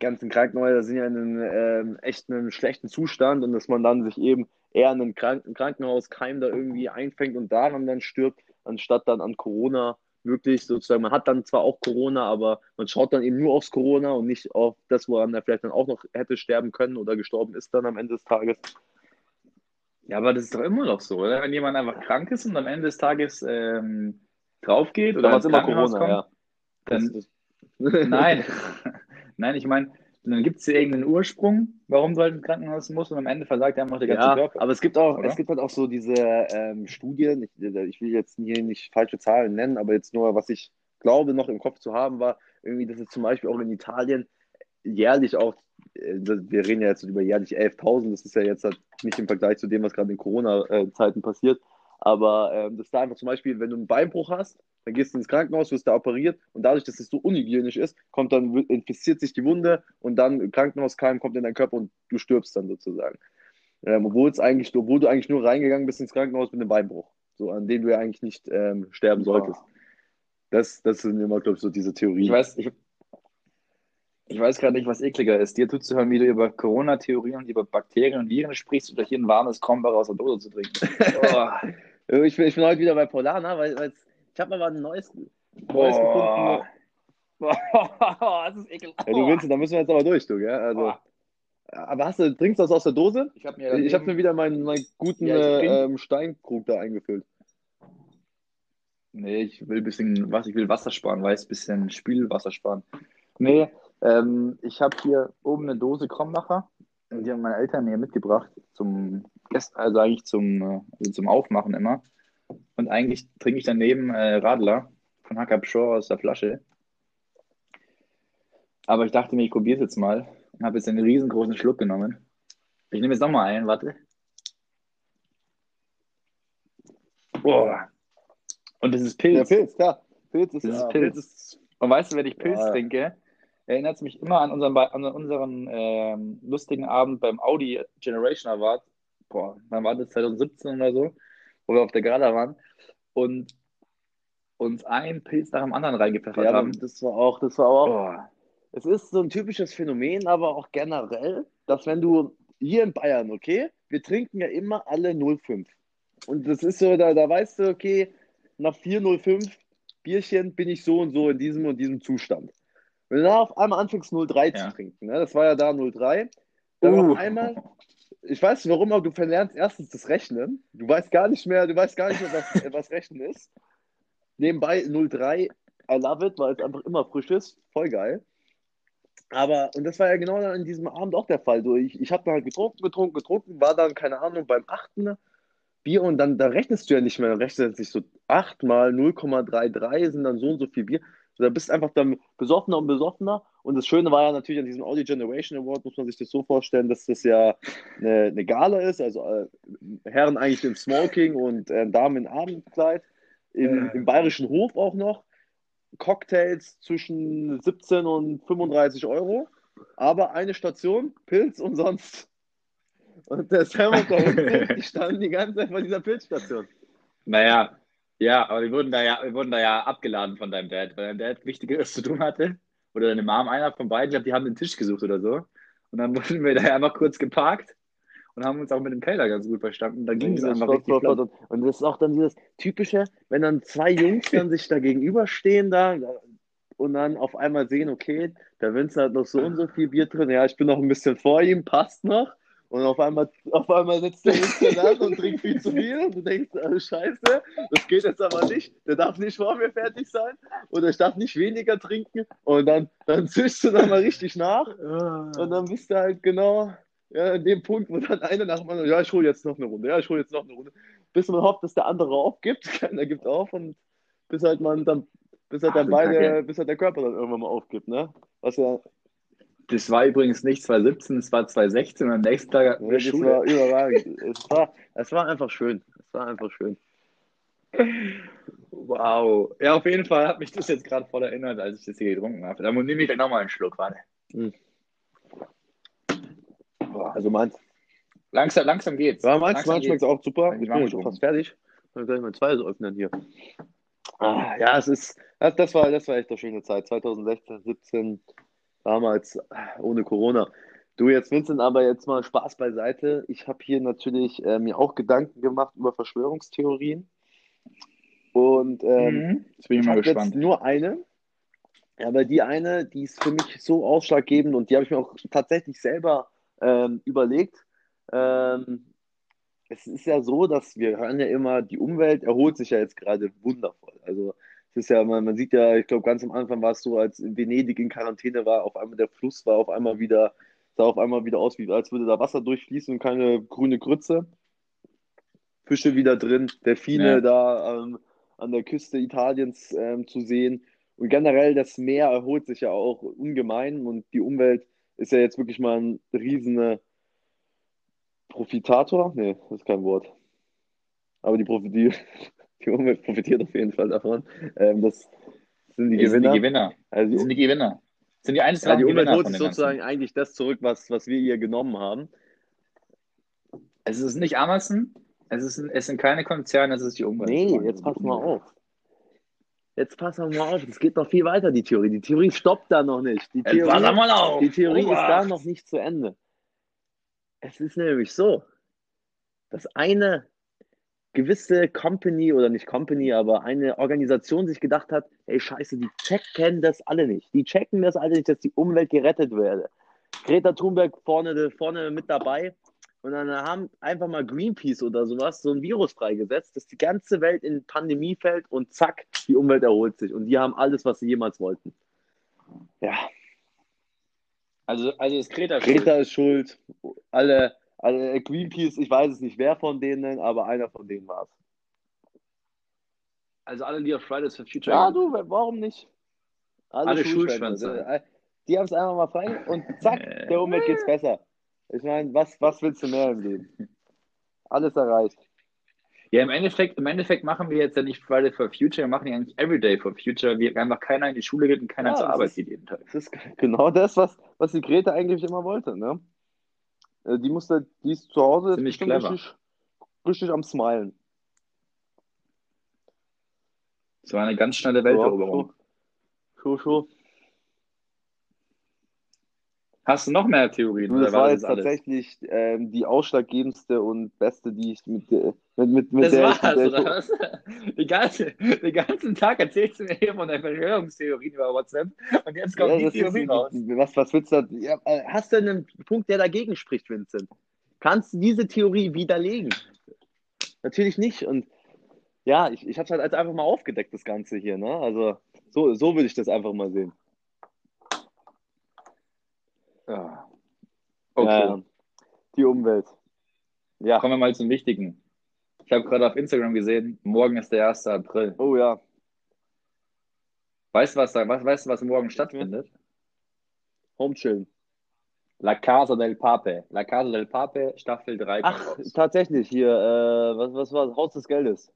ganzen Krankenhäuser sind ja in einem ähm, echt einem schlechten Zustand und dass man dann sich eben eher in einem Kranken Krankenhauskeim da irgendwie einfängt und daran dann stirbt, anstatt dann an Corona wirklich sozusagen, man hat dann zwar auch Corona, aber man schaut dann eben nur aufs Corona und nicht auf das, woran er vielleicht dann auch noch hätte sterben können oder gestorben ist dann am Ende des Tages. Ja, aber das ist doch immer noch so, oder? Wenn jemand einfach krank ist und am Ende des Tages ähm, drauf geht oder ins immer Corona, ja. dann, Das- <laughs> Nein, <laughs> nein, ich meine, dann gibt es ja irgendeinen Ursprung, warum du halt ins Krankenhaus musst und am Ende versagt einfach der ganze Ja, Körper. aber es gibt auch, Oder? es gibt halt auch so diese ähm, Studien, ich, ich will jetzt hier nicht falsche Zahlen nennen, aber jetzt nur, was ich glaube, noch im Kopf zu haben, war irgendwie, dass es zum Beispiel auch in Italien jährlich auch, wir reden ja jetzt über jährlich 11.000, das ist ja jetzt halt nicht im Vergleich zu dem, was gerade in Corona-Zeiten passiert, aber ähm, dass da einfach zum Beispiel, wenn du einen Beinbruch hast, dann gehst du ins Krankenhaus, wirst da operiert und dadurch, dass es so unhygienisch ist, kommt dann, infiziert sich die Wunde und dann im Krankenhauskeim kommt in deinen Körper und du stirbst dann sozusagen. Ähm, obwohl es eigentlich, obwohl du eigentlich nur reingegangen bist ins Krankenhaus mit einem Beinbruch, so an dem du ja eigentlich nicht ähm, sterben solltest. Das, das sind immer, glaube ich, so diese Theorien. Ich weiß, ich, ich weiß gerade nicht, was ekliger ist. Dir zuzuhören, wie du über Corona-Theorien und über Bakterien und Viren sprichst oder hier ein warmes Krombacher aus der Dose zu trinken. <laughs> Oh, Ich bin, ich bin heute wieder bei Polana, weil, weil ich habe aber ein neues, neues gefunden. Boah, <laughs> das ist ekelhaft. Ja, du willst, da müssen wir jetzt aber durch, du, gell? Also, aber hast du, trinkst du das aus der Dose? Ich habe mir, Ich habe mir wieder meinen, meinen guten Ja, äh, ähm, Steinkrug da eingefüllt. Nee, ich will ein bisschen was, ich will Wasser sparen, weiß, ein bisschen Spielwasser sparen. Nee, ähm, ich habe hier oben eine Dose Krombacher. Die haben meine Eltern mir mitgebracht zum Gest also eigentlich zum, äh, also zum Aufmachen immer. Und eigentlich trinke ich daneben äh, Radler von Hackab Shore aus der Flasche. Aber ich dachte mir, ich probiere es jetzt mal und habe jetzt einen riesengroßen Schluck genommen. Ich nehme jetzt nochmal einen, warte. Boah. Und das ist Pilz. Pilz, ja. Pilz ist, Das ist ja, Pilz. ist Und weißt du, wenn ich Pilz Ja. trinke, erinnert es mich immer an unseren, an unseren ähm, lustigen Abend beim Audi Generation Award. Boah, wann war das? 2017 oder so, wo wir auf der Gala waren und uns einen Pilz nach dem anderen reingepfeffert ja, haben. das war auch, das war auch, Boah. es ist so ein typisches Phänomen, aber auch generell, dass wenn du hier in Bayern, okay, wir trinken ja immer alle 0,5. Und das ist so, da, da weißt du, okay, nach 4,05 Bierchen bin ich so und so in diesem und diesem Zustand. Wenn du dann auf einmal anfängst 0,3 Ja. zu trinken, ne, das war ja da 0,3, dann Uh. auf einmal, ich weiß nicht warum, aber du verlernst erstens das Rechnen. Du weißt gar nicht mehr, du weißt gar nicht mehr, was, was Rechnen ist. Nebenbei 0,3, I love it, weil es einfach immer frisch ist. Voll geil. Aber, und das war ja genau dann in diesem Abend auch der Fall. So, ich ich habe dann halt getrunken, getrunken, getrunken, war dann, keine Ahnung, beim achten Bier und dann da rechnest du ja nicht mehr, dann rechnest du sich so 8 mal 0,33 sind dann so und so viel Bier. Da bist du einfach dann besoffener und besoffener. Und das Schöne war ja natürlich an diesem Audi Generation Award, muss man sich das so vorstellen, dass das ja eine, eine Gala ist, also äh, Herren eigentlich im Smoking und äh, Damen in Abendkleid, im, im bayerischen Hof auch noch. Cocktails zwischen 17 und 35 Euro, aber eine Station, Pilz umsonst. Und der Sam und der Hund, die standen die ganze Zeit vor dieser Pilzstation. Naja, ja, aber wir wurden da ja, wir wurden da ja abgeladen von deinem Dad, weil dein Dad Wichtigeres <laughs> zu tun hatte. Oder deine Mom, einer von beiden, ich glaube, die haben den Tisch gesucht oder so. Und dann <laughs> wurden wir da einfach kurz geparkt und haben uns auch mit dem Kellner ganz gut verstanden. Da ging es einfach Flott, richtig flott, flott. Und das ist auch dann dieses typische, wenn dann zwei Jungs dann sich da gegenüberstehen da und dann auf einmal sehen, okay, der Vince hat noch so und so viel Bier drin, ja, ich bin noch ein bisschen vor ihm, passt noch. Und auf einmal, auf einmal sitzt der da und trinkt viel zu viel. Und du denkst, oh, scheiße, das geht jetzt aber nicht. Der darf nicht vor mir fertig sein. Oder ich darf nicht weniger trinken. Und dann, dann zischst du nochmal richtig nach. Und dann bist du halt genau ja, an dem Punkt, wo dann einer nach dem anderen, ja, ich hole jetzt noch eine Runde, ja, ich hole jetzt noch eine Runde. Bis man hofft, dass der andere aufgibt. <laughs> Keiner gibt auf und bis halt man dann, bis halt Ach, dann du beide, bis halt der Körper dann irgendwann mal aufgibt, ne? Was ja, Das war übrigens nicht 2017, es war 2016 und am nächsten Tag hatten wir das Schule. war überragend. es, war, es war einfach schön. Es war einfach schön. Wow. Ja, auf jeden Fall hat mich das jetzt gerade voll erinnert, als ich das hier getrunken habe. Da nehme ich gleich nochmal einen Schluck, warte. Mhm. Also meins, Langsam, langsam geht's. ja, meins, langsam meins schmeckt auch super. Ich ich bin schon fast fertig. Ich kann gleich mal zwei so öffnen hier. Ah, ja, es ist, das, das, war, das war echt eine schöne Zeit. 2016, 17, damals ohne Corona. Du jetzt, Vincent, aber jetzt mal Spaß beiseite. Ich habe hier natürlich äh, mir auch Gedanken gemacht über Verschwörungstheorien. Und ähm, Mhm. Jetzt bin ich ich mal habe jetzt gespannt. nur eine, aber die eine, die ist für mich so ausschlaggebend und die habe ich mir auch tatsächlich selber ähm, überlegt. Ähm, es ist ja so, dass wir hören ja immer, die Umwelt erholt sich ja jetzt gerade wundervoll. Also es ist ja, man, man sieht ja, ich glaube, ganz am Anfang war es so, als in Venedig in Quarantäne war, auf einmal der Fluss war auf einmal wieder, sah auf einmal wieder aus, wie als würde da Wasser durchfließen und keine grüne Grütze. Fische wieder drin, Delfine Ja. da ähm, an der Küste Italiens ähm, zu sehen. Und generell das Meer erholt sich ja auch ungemein und die Umwelt ist ja jetzt wirklich mal ein riesen Profitator. Nee, das ist kein Wort. Aber die, Profi die, <laughs> die Umwelt profitiert auf jeden Fall davon. Ähm, das sind die Die sind die Gewinner. Gewinner. Also sind die Gewinner. Das sind die einzelnen ja, die Umwelt Gewinner holt sich sozusagen Ganzen. eigentlich das zurück, was, was wir ihr genommen haben. Es ist nicht Amazon, es, ist, es sind keine Konzerne, es ist die Umwelt. Nee, jetzt pass mal auf. Jetzt pass mal auf. Das geht noch viel weiter, die Theorie. Die Theorie stoppt da noch nicht. Die Jetzt Theorie, pass mal auf. Die Theorie ist da noch nicht zu Ende. Es ist nämlich so, dass eine gewisse Company oder nicht Company, aber eine Organisation sich gedacht hat, ey Scheiße, die checken das alle nicht. Die checken das alle nicht, dass die Umwelt gerettet werde. Greta Thunberg vorne, vorne mit dabei und dann haben einfach mal Greenpeace oder sowas so ein Virus freigesetzt, dass die ganze Welt in Pandemie fällt und zack, die Umwelt erholt sich und die haben alles, was sie jemals wollten. Ja, Also, also ist Greta, Greta ist schuld. Alle, alle Greenpeace, ich weiß es nicht, wer von denen, aber einer von denen war es. Also alle, die auf Fridays for Future Ja, du, warum nicht? Alle Schulschwänze. Schulschwänze. Die haben es einfach mal frei und zack, der Umwelt geht's besser. Ich meine, was, was willst du mehr im Leben? Alles erreicht. Ja, im Endeffekt, im Endeffekt machen wir jetzt ja nicht Friday for Future, wir machen ja eigentlich Everyday for Future, wie einfach keiner in die Schule geht und keiner Ja, zur Arbeit ist- geht jeden Tag. Das ist genau das, was, was die Greta eigentlich immer wollte. Ne? Äh, Die musste, die ist zu Hause Ziemlich bestimmt clever. richtig, richtig am Smilen. Das war eine ganz schnelle Welteroberung. Scho, scho. Hast du noch mehr Theorien? Du, das war das jetzt alles? tatsächlich ähm, die ausschlaggebendste und beste, die ich mit, der- mit, mit, mit Das der war's, ich, mit der oder was? Die ganze, den ganzen Tag erzählst du mir hier von der Verschwörungstheorien über WhatsApp und jetzt kommt Ja, die das ist, Theorie raus. was, was willst du da? Ja, äh, hast du einen Punkt, der dagegen spricht, Vincent? Kannst du diese Theorie widerlegen? Natürlich nicht. Und ja, ich, ich habe es halt einfach mal aufgedeckt, das Ganze hier. Ne? Also so, so würde ich das einfach mal sehen. Ja. Okay, ja. Die Umwelt. Ja. kommen wir mal zum Wichtigen. Ich habe gerade auf Instagram gesehen, morgen ist der 1. April. Oh ja. Weißt du, was, was, weißt was morgen stattfindet? Homechillen. La Casa del Pape. La Casa del Pape, Staffel 3 kommt Ach, tatsächlich hier. Äh, was, was war Haus des Geldes?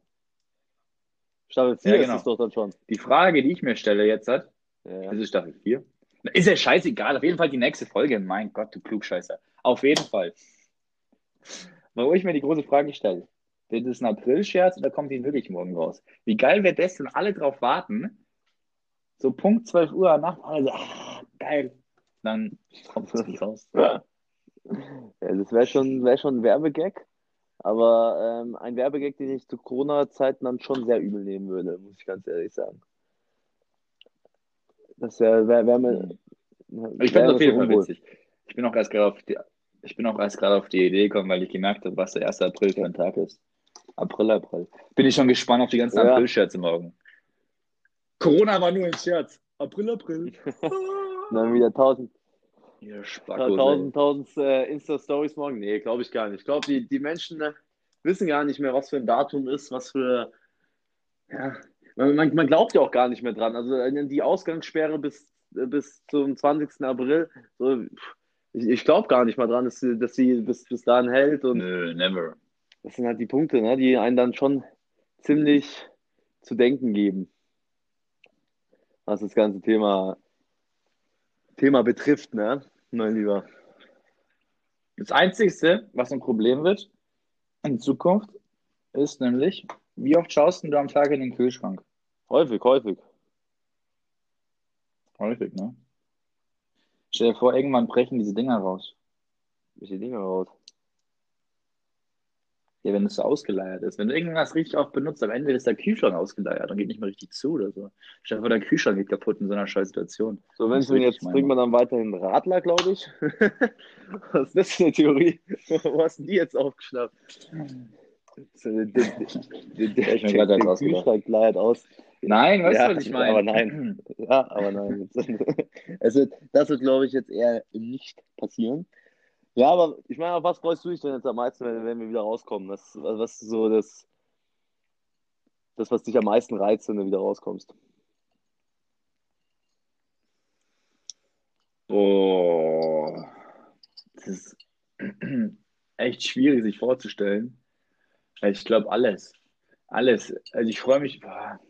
Staffel 4 Ja, ist genau. es doch dann schon. Die Frage, die ich mir stelle jetzt hat, Ja. Das ist Staffel 4. Ist ja scheißegal. Auf jeden Fall die nächste Folge. Mein Gott, du Klugscheißer. Auf jeden Fall. Wo ich mir die große Frage stelle. Wird es ein April-Scherz oder kommt die wirklich morgen raus? Wie geil wäre das, wenn alle drauf warten? So Punkt 12 Uhr nachts, alle so, ah, geil. Dann kommt es nicht raus. Ja, das wäre schon, wär schon ein Werbegag. Aber ähm, ein Werbegag, den ich zu Corona-Zeiten dann schon sehr übel nehmen würde, muss ich ganz ehrlich sagen. Das wäre wär, wär mir. Ich wär finde es mir auf jeden Fall unwohl. witzig. Ich bin auch erst gerade auf die, Ich bin auch erst gerade auf die Idee gekommen, weil ich gemerkt habe, was der 1. April für ein Tag ist. April, April. Bin ich schon gespannt auf die ganzen Ja. April-Scherze morgen. Corona war nur ein Scherz. April, April. <laughs> Dann wieder tausend, Ihr Spackos, tausend, tausend äh, Insta-Stories morgen. Nee, glaube ich gar nicht. Ich glaube, die, die Menschen äh, wissen gar nicht mehr, was für ein Datum ist, was für. Ja, man, man, glaubt ja auch gar nicht mehr dran. Also die Ausgangssperre bis, bis zum 20. April, so, ich, ich glaube gar nicht mal dran, dass sie, dass sie bis, bis dahin hält. Und Nö, never. das sind halt die Punkte, ne, die einen dann schon ziemlich zu denken geben, was das ganze Thema, Thema betrifft, ne, mein Lieber. Das Einzige, was ein Problem wird in Zukunft, ist nämlich, wie oft schaust du am Tag in den Kühlschrank? Häufig, häufig. Häufig, ne? Stell dir vor, irgendwann brechen diese Dinger raus. Welche Dinge raus? Ja, wenn es so ausgeleiert ist. Wenn du irgendwas richtig oft benutzt, am Ende ist der Kühlschrank ausgeleiert und geht nicht mehr richtig zu oder so. Stell dir vor, der Kühlschrank geht kaputt in so einer scheiß Situation. So, wenn du jetzt trinkt man dann weiterhin Radler, glaube ich. <laughs> Was ist das für eine Theorie? <laughs> Wo hast du die jetzt aufgeschnappt? So, Der, der, der, <laughs> ich mir ausgedacht. Kühlschrank leiert aus. Nein, weißt Ja, du, was ich meine? aber nein. <clears throat> Ja, aber nein. Wird, <laughs> das wird, glaube ich, jetzt eher nicht passieren. Ja, aber ich meine, auf was freust du dich denn jetzt am meisten, wenn, wenn wir wieder rauskommen? Was, was ist so das, das, was dich am meisten reizt, wenn du wieder rauskommst? Boah, das ist <clears throat> echt schwierig sich vorzustellen. Ich glaube alles. Alles. Also ich freue mich. boah.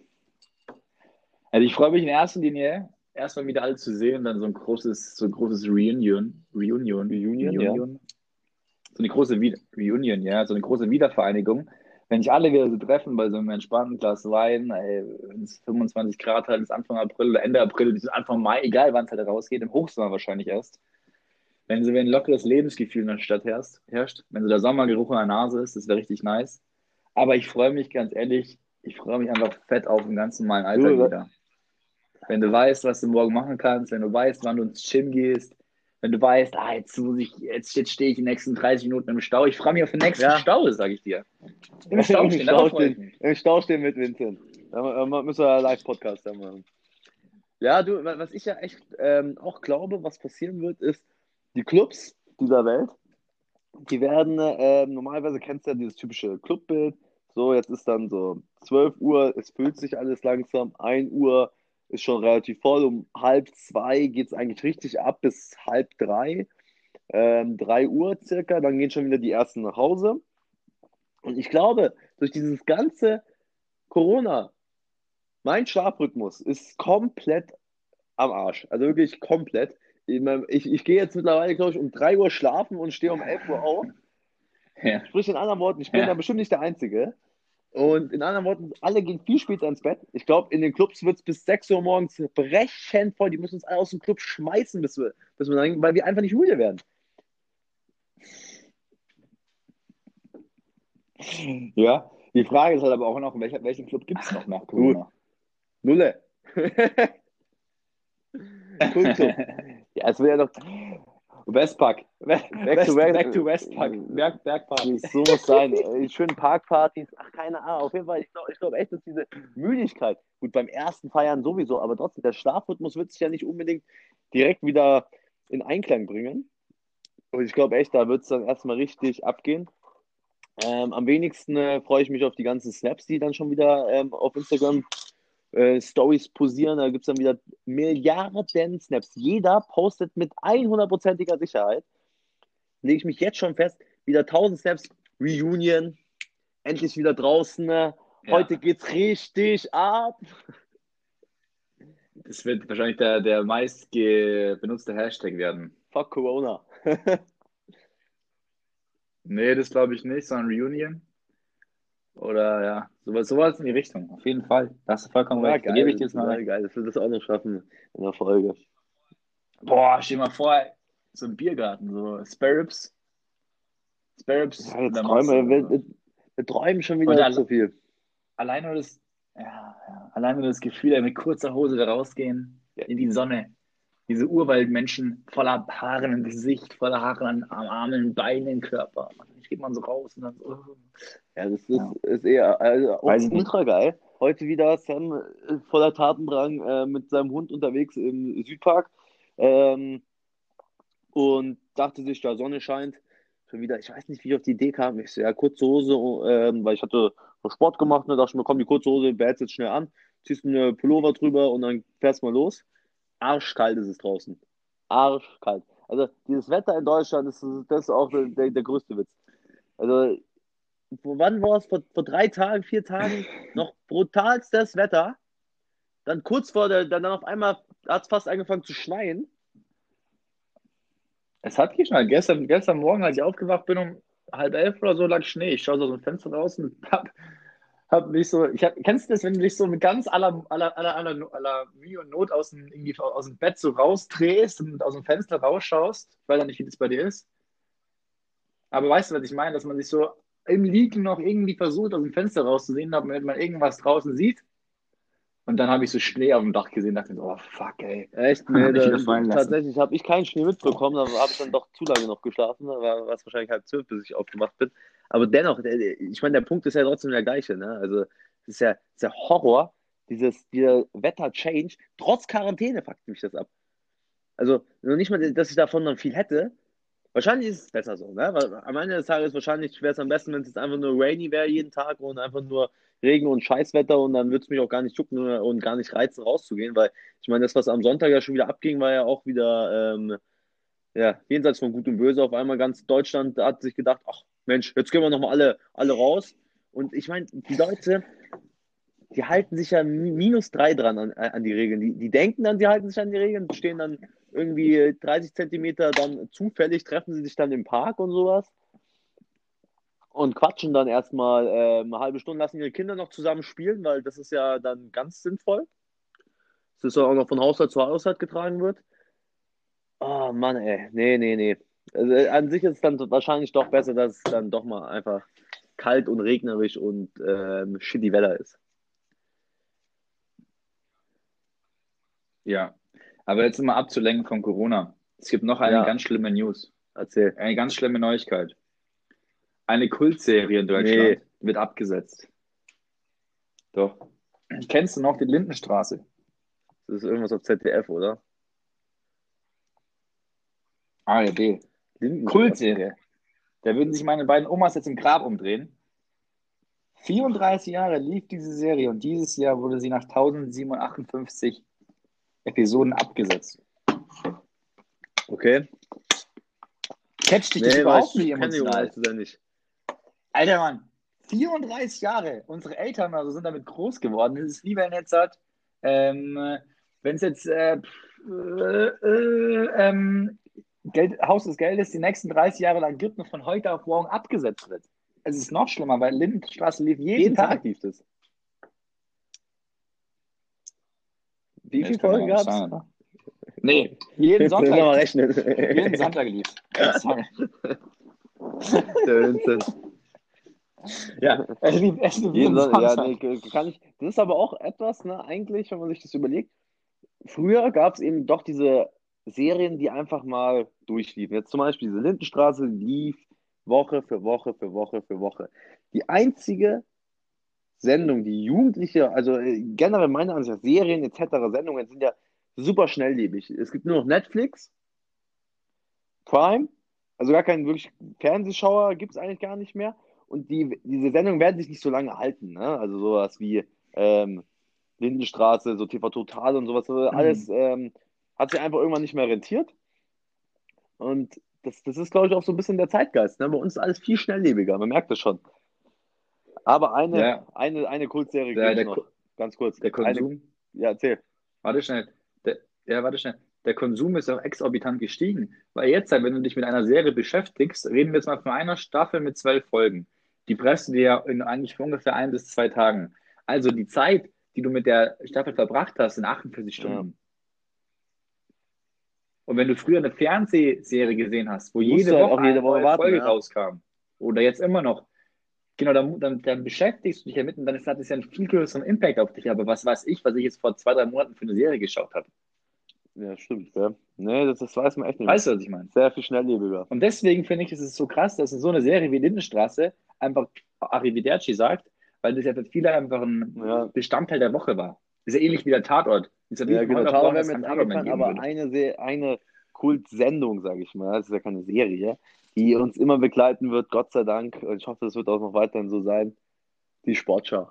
Also ich freue mich in erster Linie, erstmal wieder alle zu sehen, dann so ein großes, so ein großes Reunion. Reunion. Reunion, ja. So eine große Wieder Reunion, ja, so eine große Wiedervereinigung. Wenn sich alle wieder so treffen bei so einem entspannten Glas Wein, wenn es 25 Grad hat, ist Anfang April oder Ende April, bis Anfang Mai, egal wann es halt rausgeht, im Hochsommer wahrscheinlich erst. Wenn so ein lockeres Lebensgefühl in der Stadt herrscht, herrscht wenn so der Sommergeruch in der Nase ist, das wäre richtig nice. Aber ich freue mich ganz ehrlich, ich freue mich einfach fett auf den ganz normalen Alltag Du, wieder. Wenn du weißt, was du morgen machen kannst, wenn du weißt, wann du ins Gym gehst, wenn du weißt, ah, jetzt muss ich, jetzt, jetzt stehe ich die nächsten 30 Minuten im Stau. Ich freue mich auf den nächsten Ja. Stau, sage ich dir. <laughs> Im Stau stehen, freue ich mich. Im Stau stehen mit Vincent. Da müssen wir einen Live-Podcast machen. Ja, du, wa- was ich ja echt ähm, auch glaube, was passieren wird, ist, die Clubs dieser Welt, die werden, ähm, normalerweise kennst du ja dieses typische Clubbild, so, jetzt ist dann so 12 Uhr, es füllt sich alles langsam, 1 Uhr ist schon relativ voll, um halb zwei geht es eigentlich richtig ab bis halb drei, ähm, 3 Uhr circa, dann gehen schon wieder die ersten nach Hause. Und ich glaube, durch dieses ganze Corona, mein Schlafrhythmus ist komplett am Arsch. Also wirklich komplett. Ich, mein, ich, ich gehe jetzt mittlerweile, glaube ich, um 3 Uhr schlafen und stehe um 11 Uhr auf. <laughs> Ja. Sprich in anderen Worten, ich bin Ja. da bestimmt nicht der Einzige. Und in anderen Worten, alle gehen viel später ins Bett. Ich glaube, in den Clubs wird es bis 6 Uhr morgens brechend voll. Die müssen uns alle aus dem Club schmeißen, bis wir, bis wir dann, weil wir einfach nicht müde werden. Ja, die Frage ist halt aber auch noch, welcher, welchen Club gibt es noch nach Corona? Nulle. <laughs> Kultclub. <laughs> Ja, es wird ja noch. Westpark. Back Back, to West- back to Westpark. Berg, Bergparty. So muss sein. <laughs> Äh, Schönen Parkpartys. Ach, keine Ahnung. Auf jeden Fall, ich glaube ich glaub echt, dass diese Müdigkeit, gut, beim ersten Feiern sowieso, aber trotzdem, der Schlafrhythmus wird sich ja nicht unbedingt direkt wieder in Einklang bringen. Und ich glaube echt, da wird es dann erstmal richtig abgehen. Ähm, am wenigsten äh, freue ich mich auf die ganzen Snaps, die dann schon wieder ähm, auf Instagram äh, Stories posieren. Da gibt es dann wieder Milliarden Snaps. Jeder postet mit 100%iger Sicherheit. Lege ich mich jetzt schon fest, wieder 1000 Snaps, Reunion, endlich wieder draußen. ne? Heute geht's richtig ab. Das wird wahrscheinlich der, der meist benutzte Hashtag werden. Fuck Corona. <laughs> Nee, das glaube ich nicht, sondern Reunion. Oder ja, sowas, sowas in die Richtung. Auf jeden Fall. Da hast du vollkommen Ja, recht. Da gebe ich dir jetzt mal geil. Das wird das auch noch schaffen in der Folge. Boah, stell mal vor, so ein Biergarten, so Sparrows. Sparrows. Ja, jetzt träumen wir, wir, wir, wir träumen schon wieder zu viel. Allein nur das, ja, ja, allein nur das Gefühl, mit kurzer Hose da rausgehen, in die Sonne. Diese Urwaldmenschen voller Haare im Gesicht, voller Haare an am Armen, Beinen, Körper. Geht man so raus und dann so. oh. Ja, das ist, Ja. ist eher also auch Weiß ultra geil. Heute wieder Sam äh, voller Tatendrang äh, mit seinem Hund unterwegs im Südpark ähm, und dachte sich, da Sonne scheint, schon wieder, ich weiß nicht, wie ich auf die Idee kam. Ich so, ja, kurze Hose, ähm, weil ich hatte so Sport gemacht, ne, dachte ich mir, komm, die kurze Hose, behältst jetzt schnell an, ziehst eine Pullover drüber und dann fährst mal los. Arschkalt ist es draußen. Arschkalt. Also dieses Wetter in Deutschland, ist, das ist auch der, der, der größte Witz. Also wann war es? Vor, vor drei Tagen, vier Tagen <laughs> noch brutalstes Wetter. Dann kurz vor der, dann auf einmal hat es fast angefangen zu schneien. Es hat geschneit. Gestern, gestern Morgen, als ich aufgewacht bin, um halb elf oder so, lag Schnee. Ich schaue so aus dem Fenster raus und hab, hab mich so. Ich hab, kennst du das, wenn du dich so mit ganz aller, aller, aller, aller, aller Mühe und Not aus dem, irgendwie aus dem Bett so rausdrehst und aus dem Fenster rausschaust? Ich weiß ja nicht, wie das bei dir ist. Aber weißt du, was ich meine? Dass man sich so im Liegen noch irgendwie versucht, aus dem Fenster rauszusehen, damit man irgendwas draußen sieht. Und dann habe ich so Schnee auf dem Dach gesehen dachte, so, oh fuck, ey. Echt? Nee, tatsächlich habe ich keinen Schnee mitbekommen, da habe ich dann doch zu lange noch geschlafen, da war es wahrscheinlich halb zwölf, bis ich aufgewacht bin. Aber dennoch, ich meine, der Punkt ist ja trotzdem der gleiche. Ne? Also, es ist ja, ist ja Horror, dieses, dieser Wetter-Change. Trotz Quarantäne fuckt mich das ab. Also, nicht mal, dass ich davon dann viel hätte. Wahrscheinlich ist es besser so, ne? Weil am Ende des Tages wahrscheinlich wäre es am besten, wenn es jetzt einfach nur rainy wäre jeden Tag und einfach nur Regen und Scheißwetter und dann würde es mich auch gar nicht jucken und gar nicht reizen, rauszugehen, weil ich meine, das, was am Sonntag ja schon wieder abging, war ja auch wieder, ähm, ja, jenseits von Gut und Böse. Auf einmal ganz Deutschland hat sich gedacht, ach Mensch, jetzt gehen wir nochmal alle, alle raus. Und ich meine, die Leute, die halten sich ja mi- minus drei dran an, an die Regeln. Die, die denken dann, sie halten sich an die Regeln, stehen dann irgendwie 30 Zentimeter, dann zufällig treffen sie sich dann im Park und sowas und quatschen dann erstmal äh, eine halbe Stunde, lassen ihre Kinder noch zusammen spielen, weil das ist ja dann ganz sinnvoll. Das ist ja auch noch von Haushalt zu Haushalt getragen wird. Oh Mann, ey. Nee, nee, nee. Also, äh, an sich ist es dann wahrscheinlich doch besser, dass es dann doch mal einfach kalt und regnerisch und ähm, shitty Wetter ist. Ja, aber jetzt mal abzulenken von Corona. Es gibt noch eine Ja. ganz schlimme News, Erzähl. eine ganz schlimme Neuigkeit. Eine Kultserie in Deutschland wird abgesetzt. Doch. Kennst du noch die Lindenstraße? Das ist irgendwas auf ZDF, oder? ARD. Kultserie. Da würden sich meine beiden Omas jetzt im Grab umdrehen. 34 Jahre lief diese Serie und dieses Jahr wurde sie nach 1758 Episoden abgesetzt. Okay. Catcht dich Nee, überhaupt nicht emotional? Ja nicht. Alter Mann, 34 Jahre. Unsere Eltern also sind damit groß geworden. Es ist wie wenn jetzt hat, ähm, wenn es jetzt äh, äh, äh, ähm, Geld, Haus des Geldes die nächsten 30 Jahre lang gibt und von heute auf morgen abgesetzt wird. Es ist noch schlimmer, weil Lindenstraße lief jeden, Jeden Tag. Tag lief das. Wie viele Folgen gab es? Nee, jeden wir mal Sonntag. rechnen. Jeden Sonntag lief. <laughs> Sorry. Der Vincent. Ja, es <laughs> lief, es lief Jeden Sonntag, ja, Sonntag. nee, kann ich. Das ist aber auch etwas, ne, eigentlich, wenn man sich das überlegt. Früher gab es eben doch diese Serien, die einfach mal durchliefen. Jetzt zum Beispiel diese Lindenstraße lief Woche für Woche für Woche für Woche. Die einzige Sendung, die Jugendliche, also äh, generell meine Ansicht, nach, Serien etc., Sendungen sind ja super schnelllebig. Es gibt nur noch Netflix, Prime, also gar keinen wirklich Fernsehschauer gibt es eigentlich gar nicht mehr. Und die, diese Sendungen werden sich nicht so lange halten. Ne? Also sowas wie ähm, Lindenstraße, so TV Total und sowas. also Alles ähm, hat sich einfach irgendwann nicht mehr rentiert. Und das, das ist, glaube ich, auch so ein bisschen der Zeitgeist. Ne? Bei uns ist alles viel schnelllebiger, man merkt das schon. Aber eine, Ja. eine, eine Kurzserie Der, noch. Ganz kurz. der Konsum. Eine, ja, erzähl. Warte schnell. Der, ja, warte schnell. Der Konsum ist auch exorbitant gestiegen. Weil jetzt, wenn du dich mit einer Serie beschäftigst, reden wir jetzt mal von einer Staffel mit zwölf Folgen. Die presst du dir ja in eigentlich ungefähr ein bis zwei Tagen. Also die Zeit, die du mit der Staffel verbracht hast, sind 48 Stunden. Und wenn du früher eine Fernsehserie gesehen hast, wo Musst jede halt Woche auch jede eine Woche neue warten, Folge ja. rauskam, oder jetzt immer noch, genau, dann, dann, dann beschäftigst du dich ja mit und dann ist- hat es ja einen viel größeren Impact auf dich. Aber was weiß ich, was ich jetzt vor zwei, drei Monaten für eine Serie geschaut habe. Ja, stimmt. Ja. Nee, das, das weiß man echt nicht. Weißt du, was ich meine? Sehr viel schnelllebiger. Und deswegen finde ich, ist es so krass, dass in so eine Serie wie Lindenstraße einfach Arrivederci sagt, weil das ja für viele einfach ein Ja. Bestandteil der Woche war. ist ja ähnlich wie der Tatort. Ist ja, Ja, genau. Tatort wäre mir jetzt eingefallen, aber würde. eine, eine Kultsendung, sage ich mal, das ist ja keine Serie, die uns immer begleiten wird, Gott sei Dank. Und ich hoffe, das wird auch noch weiterhin so sein. Die Sportschau.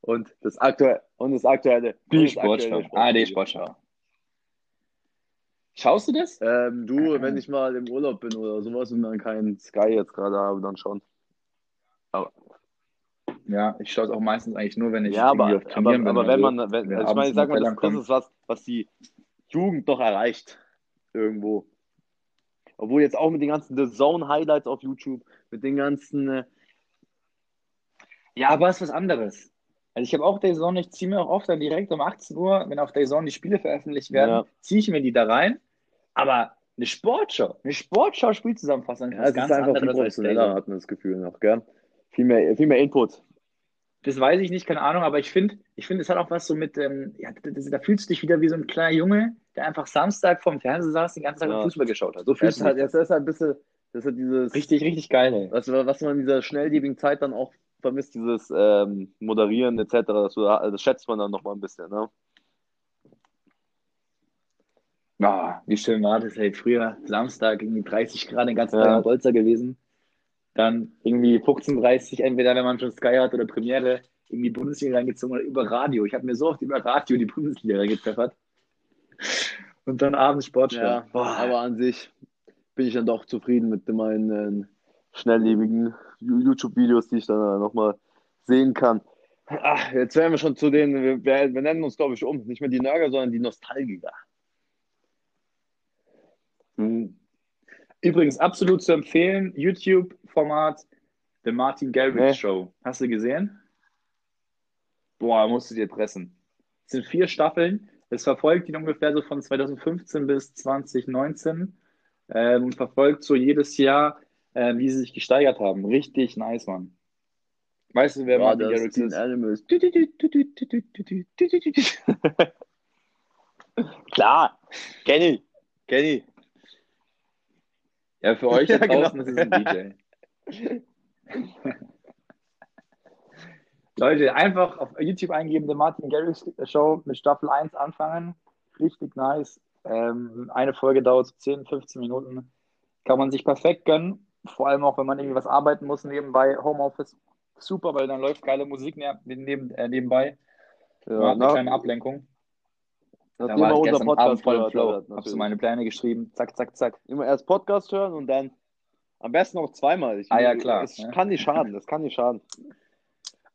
Und das aktuelle, und das aktuelle. Die das aktuelle Sportschau. Ah, die. Sportschau. Schaust du das? Ähm, du, wenn ich mal im Urlaub bin oder sowas und dann keinen Sky jetzt gerade habe, dann schon. Ja, ich schaue es auch meistens eigentlich nur, wenn ich Ja, aber, auf aber, bin aber wenn man, wenn, wir also ich meine, ich sag mal, das, das ist was, was die Jugend noch erreicht. Irgendwo. Obwohl jetzt auch mit den ganzen The Zone Highlights auf YouTube, mit den ganzen, äh, Ja, aber es ist was anderes. Also ich habe auch DAZN, ich ziehe mir auch oft dann direkt um 18 Uhr, wenn auf DAZN die Spiele veröffentlicht werden, Ja. ziehe ich mir die da rein. Aber eine Sportschau, eine Sportschau Spielzusammenfassung, ja, es ist einfach viel professioneller, hat man das Gefühl noch, gell? Viel mehr, viel mehr Input. Das weiß ich nicht, keine Ahnung, aber ich finde, ich finde, es hat auch was so mit, ähm, ja, das, da fühlst du dich wieder wie so ein kleiner Junge, der einfach Samstag vorm Fernseher saß, den ganzen Tag Ja. Fußball geschaut hat. So Das fühlst ist halt, jetzt ist halt ein bisschen, das ist dieses, Richtig, richtig geil, ey. was, was man in dieser schnelllebigen Zeit dann auch vermisst, dieses ähm, Moderieren etc., das, das schätzt man dann nochmal ein bisschen, ne? Ah, wie schön war das, ey. Früher Samstag, irgendwie 30 Grad, den ganzen Ja. Tag am Bolzer gewesen. Dann irgendwie 15.30 entweder wenn man schon Sky hat oder Premiere, irgendwie Bundesliga reingezogen oder über Radio. Ich habe mir so oft über Radio die Bundesliga reingepfeffert. Und dann abends Sportschau. Ja, aber an sich bin ich dann doch zufrieden mit meinen äh, schnelllebigen YouTube-Videos, die ich dann nochmal sehen kann. Ach, jetzt wären wir schon zu den, wir, wir, wir nennen uns, glaube ich, um. Nicht mehr die Nörger, sondern die Nostalgiker. Hm. Übrigens absolut zu empfehlen, YouTube-Format The Martin Garrix Nee. Show. Hast du gesehen? Boah, musst du dir pressen. Es sind vier Staffeln. Es verfolgt ihn ungefähr so von 2015 bis 2019 ähm, und verfolgt so jedes Jahr, äh, wie sie sich gesteigert haben. Richtig nice, Mann. Weißt du, wer Martin das Garrix ist? Animals. Klar, Kenny, Kenny. Ja, für euch da Ja, genau. draußen ist es ein DJ. Leute, einfach auf YouTube eingeben, der Martin Garrix Show mit Staffel 1 anfangen. Richtig nice. Ähm, eine Folge dauert so 10, 15 Minuten. Kann man sich perfekt gönnen. Vor allem auch, wenn man irgendwie was arbeiten muss nebenbei. Homeoffice, super, weil dann läuft geile Musik ne- neben, äh, nebenbei. Ja, hat eine na, kleine Ablenkung. Da nachdem war ich unser gestern Abend Podcast voll im Flow. Hab so meine Pläne geschrieben. Zack, zack, zack. Immer erst Podcast hören und dann am besten auch zweimal. Ich, Ah, ja, klar. Es Ja. kann nicht schaden, das kann nicht schaden. <laughs>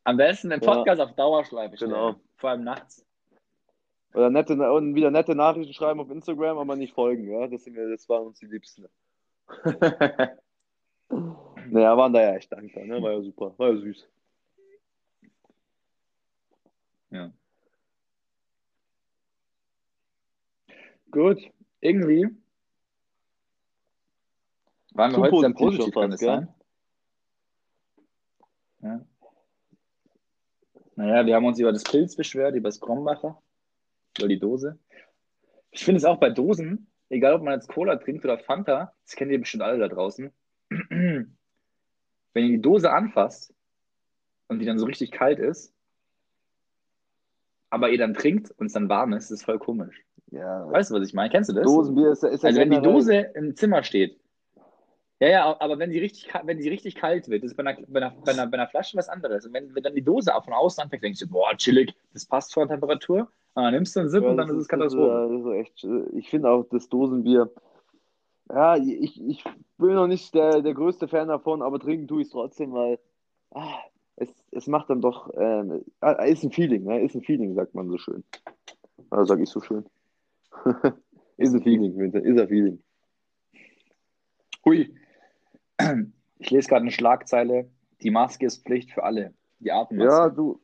Am besten den Ja. Podcast auf Dauerschleife stellen. Genau. Vor allem nachts. Oder nette, und wieder nette Nachrichten schreiben auf Instagram, aber nicht folgen, ja. Das, sind wir, das waren uns die Liebsten. <laughs> naja, waren da ja echt dankbar, ne? War ja super, war ja süß. Ja. Gut, irgendwie waren wir heute sehr positiv kann es sein? Ja. Naja, wir haben uns über das Pilz beschwert, über das Krombacher, über die Dose. Ich finde es auch bei Dosen, egal ob man jetzt Cola trinkt oder Fanta, das kennt ihr bestimmt alle da draußen. <clears throat> Wenn ihr die Dose anfasst und die dann so richtig kalt ist, aber ihr dann trinkt und es dann warm ist, ist voll komisch. Ja, Weißt du, was ich meine? Kennst du das? Dosenbier ist, ist ja Also wenn die Dose im Zimmer steht. Ja, ja, aber wenn sie richtig, wenn sie richtig kalt wird, ist bei einer, bei einer, bei einer, bei einer Flasche was anderes. Und wenn, wenn dann die Dose auch von außen anfängt, denkst du, boah, chillig, das passt von der Temperatur. Und dann nimmst du einen Sip Ja, und dann das ist es das Katastrophe. äh, das ist echt, äh, ich finde auch das Dosenbier, ja, ich, ich bin noch nicht der, der größte Fan davon, aber trinken tue ich es trotzdem, weil ah, es, es macht dann doch, ähm, ah, ist ein Feeling, ne? ist ein Feeling, sagt man so schön. Oder sag ich so schön. <laughs> ist ein Feeling, Winter, ist ein Feeling. Hui. Ich lese gerade eine Schlagzeile. Die Maske ist Pflicht für alle. Die Atemmaske. Ja, du,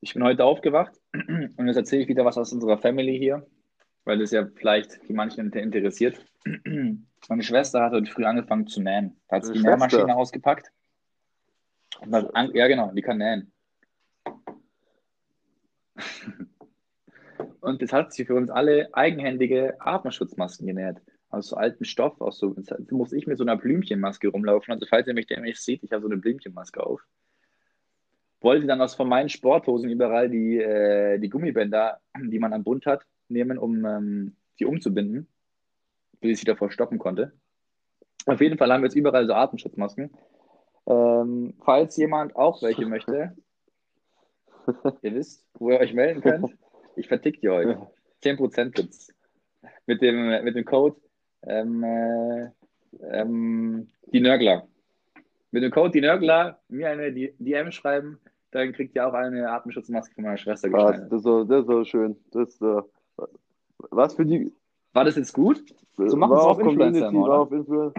Ich bin heute aufgewacht und jetzt erzähle ich wieder was aus unserer Family hier, weil das ja vielleicht die manchen inter- interessiert. Meine Schwester hat heute früh angefangen zu nähen. Da hat sie die Nähmaschine ausgepackt. An, ja, genau, die kann nähen. <laughs> Und jetzt hat sie für uns alle eigenhändige Atemschutzmasken genäht. Aus so altem Stoff, aus so, jetzt muss ich mit so einer Blümchenmaske rumlaufen. Also falls ihr mich demnächst seht, ich habe so eine Blümchenmaske auf. Wollte dann aus von meinen Sporthosen überall die, äh, die Gummibänder, die man am Bund hat, nehmen, um ähm, die umzubinden, bis ich sie davor stoppen konnte. Auf jeden Fall haben wir jetzt überall so Atemschutzmasken. Ähm, falls jemand auch welche <laughs> möchte, ihr wisst, wo ihr euch melden könnt, ich vertick die euch. <laughs> 10% gibt's. Mit dem, mit dem Code ähm, äh, ähm, die Nörgler. Mit dem Code die Nörgler mir eine DM schreiben, dann kriegt ihr auch eine Atemschutzmaske von meiner Schwester Was, geschneidet. das, ist so, das ist so schön. Das äh, was für die. War das jetzt gut? So machen es auch auf Influencer, oder? auf Influencer.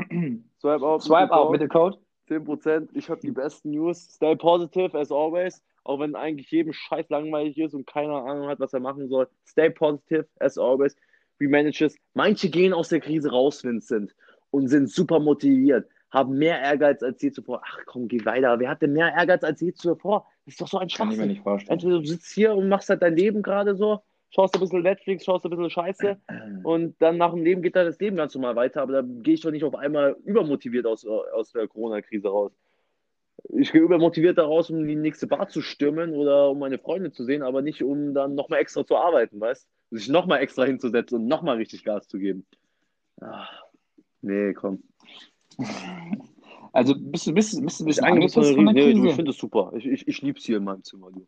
Swipe out. <clears throat> Swipe out mit dem Code. 10%. Ich habe die besten News. Stay positive as always. Auch wenn eigentlich jedem Scheiß langweilig ist und keine Ahnung hat, was er machen soll. Stay positive as always. We manage it. Manche gehen aus der Krise raus, Vincent, und sind super motiviert, haben mehr Ehrgeiz als je zuvor. Ach komm, geh weiter. Wer hat denn mehr Ehrgeiz als je zuvor? Das ist doch so ein Kann ich mir Schwachsinn. nicht vorstellen. Entweder du sitzt hier und machst halt dein Leben gerade so, schaust ein bisschen Netflix, schaust ein bisschen Scheiße <clears throat> und dann nach dem Leben geht dann das Leben ganz normal weiter. Aber da gehe ich doch nicht auf einmal übermotiviert aus, aus der Corona-Krise raus. Ich gehe übermotiviert da raus, um die nächste Bar zu stürmen oder um meine Freunde zu sehen, aber nicht um dann nochmal extra zu arbeiten, weißt du? Sich nochmal extra hinzusetzen und nochmal richtig Gas zu geben. Ach, nee, komm. Also bist du bist, bist, du ein bisschen Eigentlich angepisst von der nee, du, ich Krise? finde das super. Ich, ich, ich liebe es hier in meinem Zimmer. Du.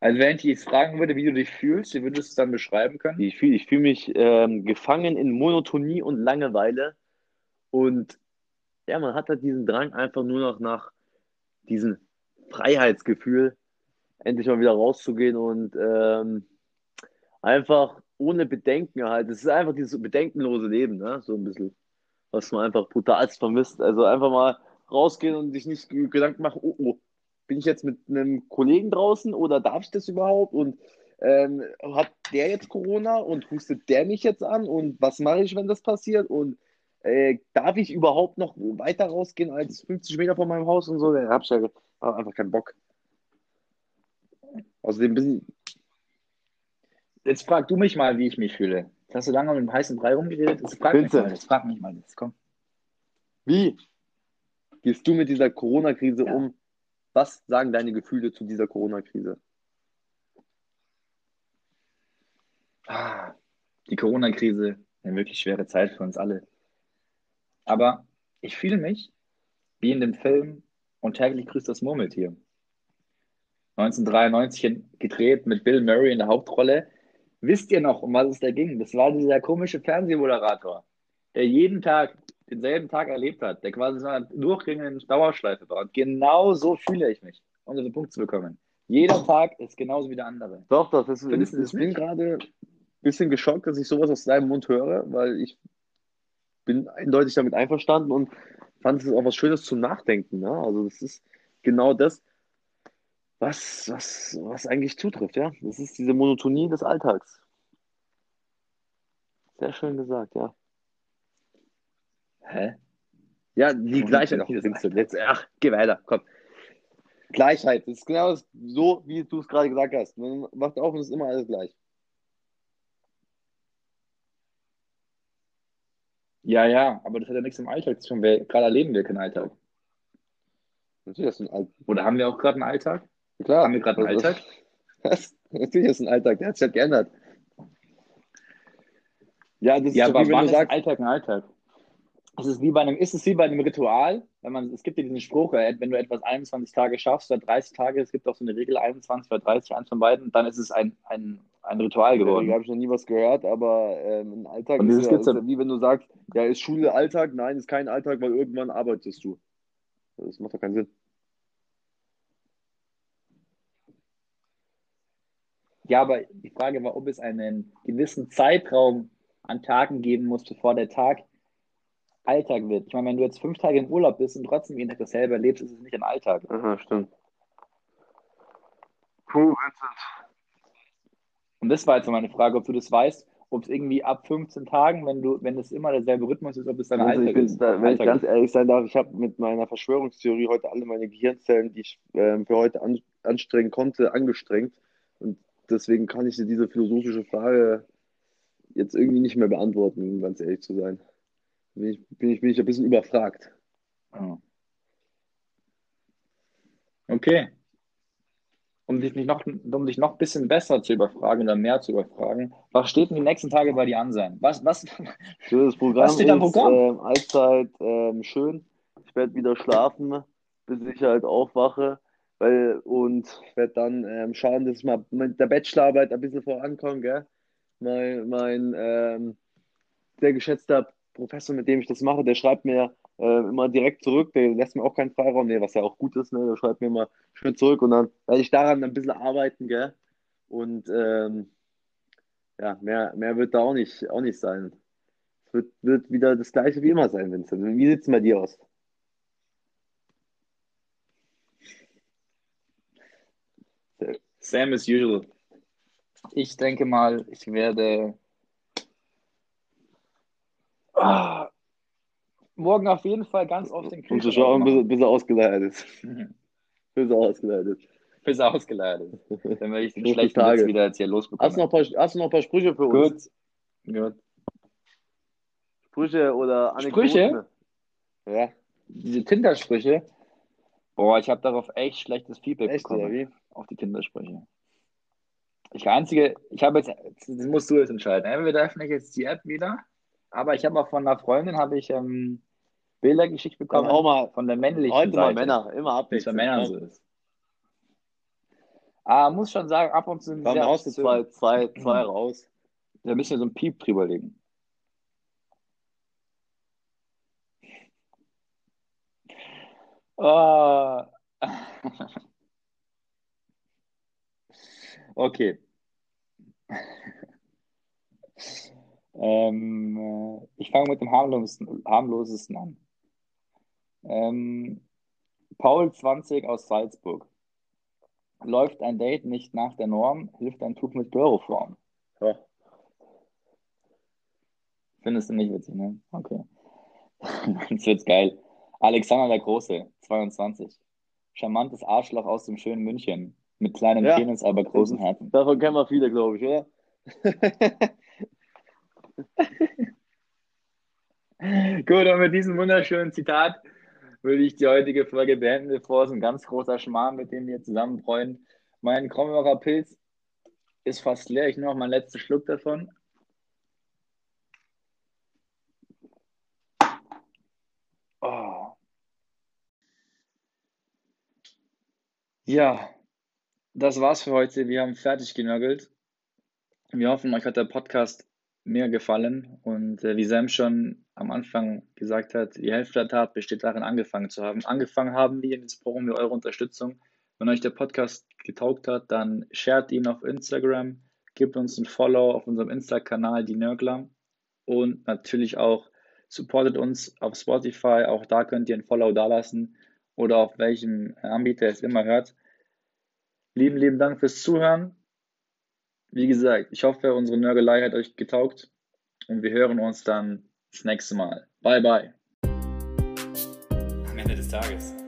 Also wenn ich dich jetzt fragen würde, wie du dich fühlst, wie würdest du es dann beschreiben können? Ich fühle ich fühl mich ähm, gefangen in Monotonie und Langeweile. Und ja, man hat halt diesen Drang einfach nur noch nach diesem Freiheitsgefühl, endlich mal wieder rauszugehen und ähm, einfach ohne Bedenken halt. Es ist einfach dieses bedenkenlose Leben, ne? So ein bisschen, was man einfach brutalst vermisst. Also einfach mal rausgehen und sich nicht Gedanken machen, oh, oh, bin ich jetzt mit einem Kollegen draußen oder darf ich das überhaupt? Und ähm, hat der jetzt Corona und hustet der mich jetzt an? Und was mache ich, wenn das passiert? Und äh, darf ich überhaupt noch weiter rausgehen als 50 Meter von meinem Haus und so? Da hab ich ja einfach keinen Bock. Außerdem bin Jetzt frag du mich mal, wie ich mich fühle. Jetzt hast du lange mit dem heißen Brei rumgeredet. Jetzt frag mich mal das. Frag mich mal das. Komm. Wie gehst du mit dieser Corona-Krise Ja. um? Was sagen deine Gefühle zu dieser Corona-Krise? Ah, die Corona-Krise, eine wirklich schwere Zeit für uns alle. Aber ich fühle mich wie in dem Film Und täglich grüßt das Murmeltier. 1993 gedreht mit Bill Murray in der Hauptrolle. Wisst ihr noch, um was es da ging? Das war dieser komische Fernsehmoderator, der jeden Tag denselben Tag erlebt hat, der quasi so eine durchgängige Dauerschleife war. Und genau so fühle ich mich, um diesen Punkt zu bekommen. Jeder Tag ist genauso wie der andere. Doch, doch, das ist, Findest du ich bin gerade ein bisschen geschockt, dass ich sowas aus deinem Mund höre, weil ich bin eindeutig damit einverstanden und fand es auch was Schönes zum Nachdenken. Ne? Also das ist genau das, was, was, was eigentlich zutrifft, ja. Das ist diese Monotonie des Alltags. Sehr schön gesagt, ja. Hä? Ja, die Monotonie Gleichheit. Vincent, jetzt, ach, geh weiter, komm. Gleichheit, das ist genau das, so, wie du es gerade gesagt hast. Man macht auf und es ist immer alles gleich. Ja, ja, aber das hat ja nichts im Alltag zu tun. Gerade erleben wir keinen Alltag. Natürlich ist das ein Alltag. Oder haben wir auch gerade einen Alltag? Klar. Haben wir gerade einen Also- Alltag? <laughs> Was? Natürlich ist es ein Alltag, der hat sich halt geändert. Ja, das ist Ja, so aber wie wenn wann ist sagst, Alltag ein Alltag? Es ist wie bei einem, ist es wie bei einem Ritual, wenn man, es gibt ja diesen Spruch, äh, wenn du etwas 21 Tage schaffst oder 30 Tage, es gibt auch so eine Regel 21 oder 30, eins von beiden, dann ist es ein, ein, ein Ritual da geworden. habe ich noch nie was gehört, aber ähm, ein Alltag Und ist ja, ist ja wie wenn du sagst, ja, ist Schule Alltag? Nein, ist kein Alltag, weil irgendwann arbeitest du. Das macht doch keinen Sinn. Ja, aber die Frage war, ob es einen gewissen Zeitraum an Tagen geben muss, bevor der Tag Alltag wird. Ich meine, wenn du jetzt fünf Tage im Urlaub bist und trotzdem jeden Tag dasselbe erlebst, ist es nicht ein Alltag. Aha, stimmt. Puh, Vincent. Und das war jetzt meine Frage, ob du das weißt, ob es irgendwie ab 15 Tagen, wenn du, wenn es immer derselbe Rhythmus ist, ob es dann Also ich Alltag bin, ist. da, wenn ich Alltag ganz ist. ehrlich sein darf, ich habe mit meiner Verschwörungstheorie heute alle meine Gehirnzellen, die ich ähm, für heute an, anstrengen konnte, angestrengt. Und deswegen kann ich dir diese philosophische Frage jetzt irgendwie nicht mehr beantworten, um ganz ehrlich zu sein. Bin ich, bin ich, bin ich ein bisschen überfragt. Oh. Okay. Um dich, nicht noch, um dich noch ein bisschen besser zu überfragen oder mehr zu überfragen, was steht denn die nächsten Tage bei dir an sein? Was, was, Schönes Programm Was steht am Programm? ähm, allzeit ähm, schön. Ich werde wieder schlafen, bis ich halt aufwache. Weil, und werde dann ähm, schauen, dass ich mal mit der Bachelorarbeit ein bisschen vorankomme. Mein, mein ähm, sehr geschätzter Professor, mit dem ich das mache, der schreibt mir äh, immer direkt zurück. Der lässt mir auch keinen Freiraum, nee, was ja auch gut ist. Ne? Der schreibt mir immer schön zurück und dann werde ich daran ein bisschen arbeiten. Gell? Und ähm, ja, mehr, mehr wird da auch nicht, auch nicht sein. Es wird, wird wieder das gleiche wie immer sein, Vincent. Wie sieht es bei dir aus? Same as usual. Ich denke mal, ich werde ah, morgen auf jeden Fall ganz oft den Um zu Kühlschrank schauen, bis, <laughs> bis er ausgeleiert ist. Bis er ausgeleiert ist. Bis er ausgeleitet ist. Dann werde ich den <laughs> schlechten Tage. Witz wieder jetzt hier Hast du, losbekommen. noch ein paar, hast du noch ein paar Sprüche für uns? Gut. Gut. Sprüche oder Anekdoten? Sprüche? Ja, Diese Tinder-Sprüche. Boah, ich habe darauf echt schlechtes Feedback echt oder bekommen. wie? Auf die Tinder-Sprüche. Ich einzige, ich habe jetzt, das musst du jetzt entscheiden. Entweder öffne ich jetzt die App wieder, aber ich habe auch von einer Freundin habe ich ähm, Bilder geschickt bekommen auch mal, von der männlichen heute mal Seite. Männer, immer es bei abwechselnd. Männern so ist. Ah, muss schon sagen, ab und zu sind du obszön. zwei, zwei, <clears throat> zwei raus. Da müssen wir so einen Piep drüber legen. Ah. <laughs> Okay. Ähm, äh, ich fange mit dem harmlosesten, harmlosesten an. Ähm, Paul 20 aus Salzburg. Läuft ein Date nicht nach der Norm, hilft ein Tuch mit Chloroform. Ja. Findest du nicht witzig, ne? Okay. <laughs> Jetzt wird's geil. Alexander der Große, 22. Charmantes Arschloch aus dem schönen München. Mit kleinem Ja. Penis, aber großen Herzen. Davon kennen wir viele, glaube ich, oder? <laughs> Gut, und mit diesem wunderschönen Zitat würde ich die heutige Folge beenden, bevor es ein ganz großer Schmarrn, mit dem wir zusammenbräuen. Mein Krombacher Pilz ist fast leer. Ich nehme noch meinen letzten Schluck davon. Oh. Ja, das war's für heute. Wir haben fertig genörgelt. Wir hoffen, euch hat der Podcast mehr gefallen. Und äh, wie Sam schon am Anfang gesagt hat, die Hälfte der Tat besteht darin, angefangen zu haben. Angefangen haben wir, jetzt brauchen wir eure Unterstützung. Wenn euch der Podcast getaugt hat, dann shared ihn auf Instagram, gebt uns ein Follow auf unserem Insta-Kanal, die Nörgler. Und natürlich auch supportet uns auf Spotify. Auch da könnt ihr ein Follow dalassen oder auf welchem Anbieter ihr es immer hört. Lieben, lieben Dank fürs Zuhören. Wie gesagt, ich hoffe, unsere Nörgelei hat euch getaugt und wir hören uns dann das nächste Mal. Bye, bye. Am Ende des Tages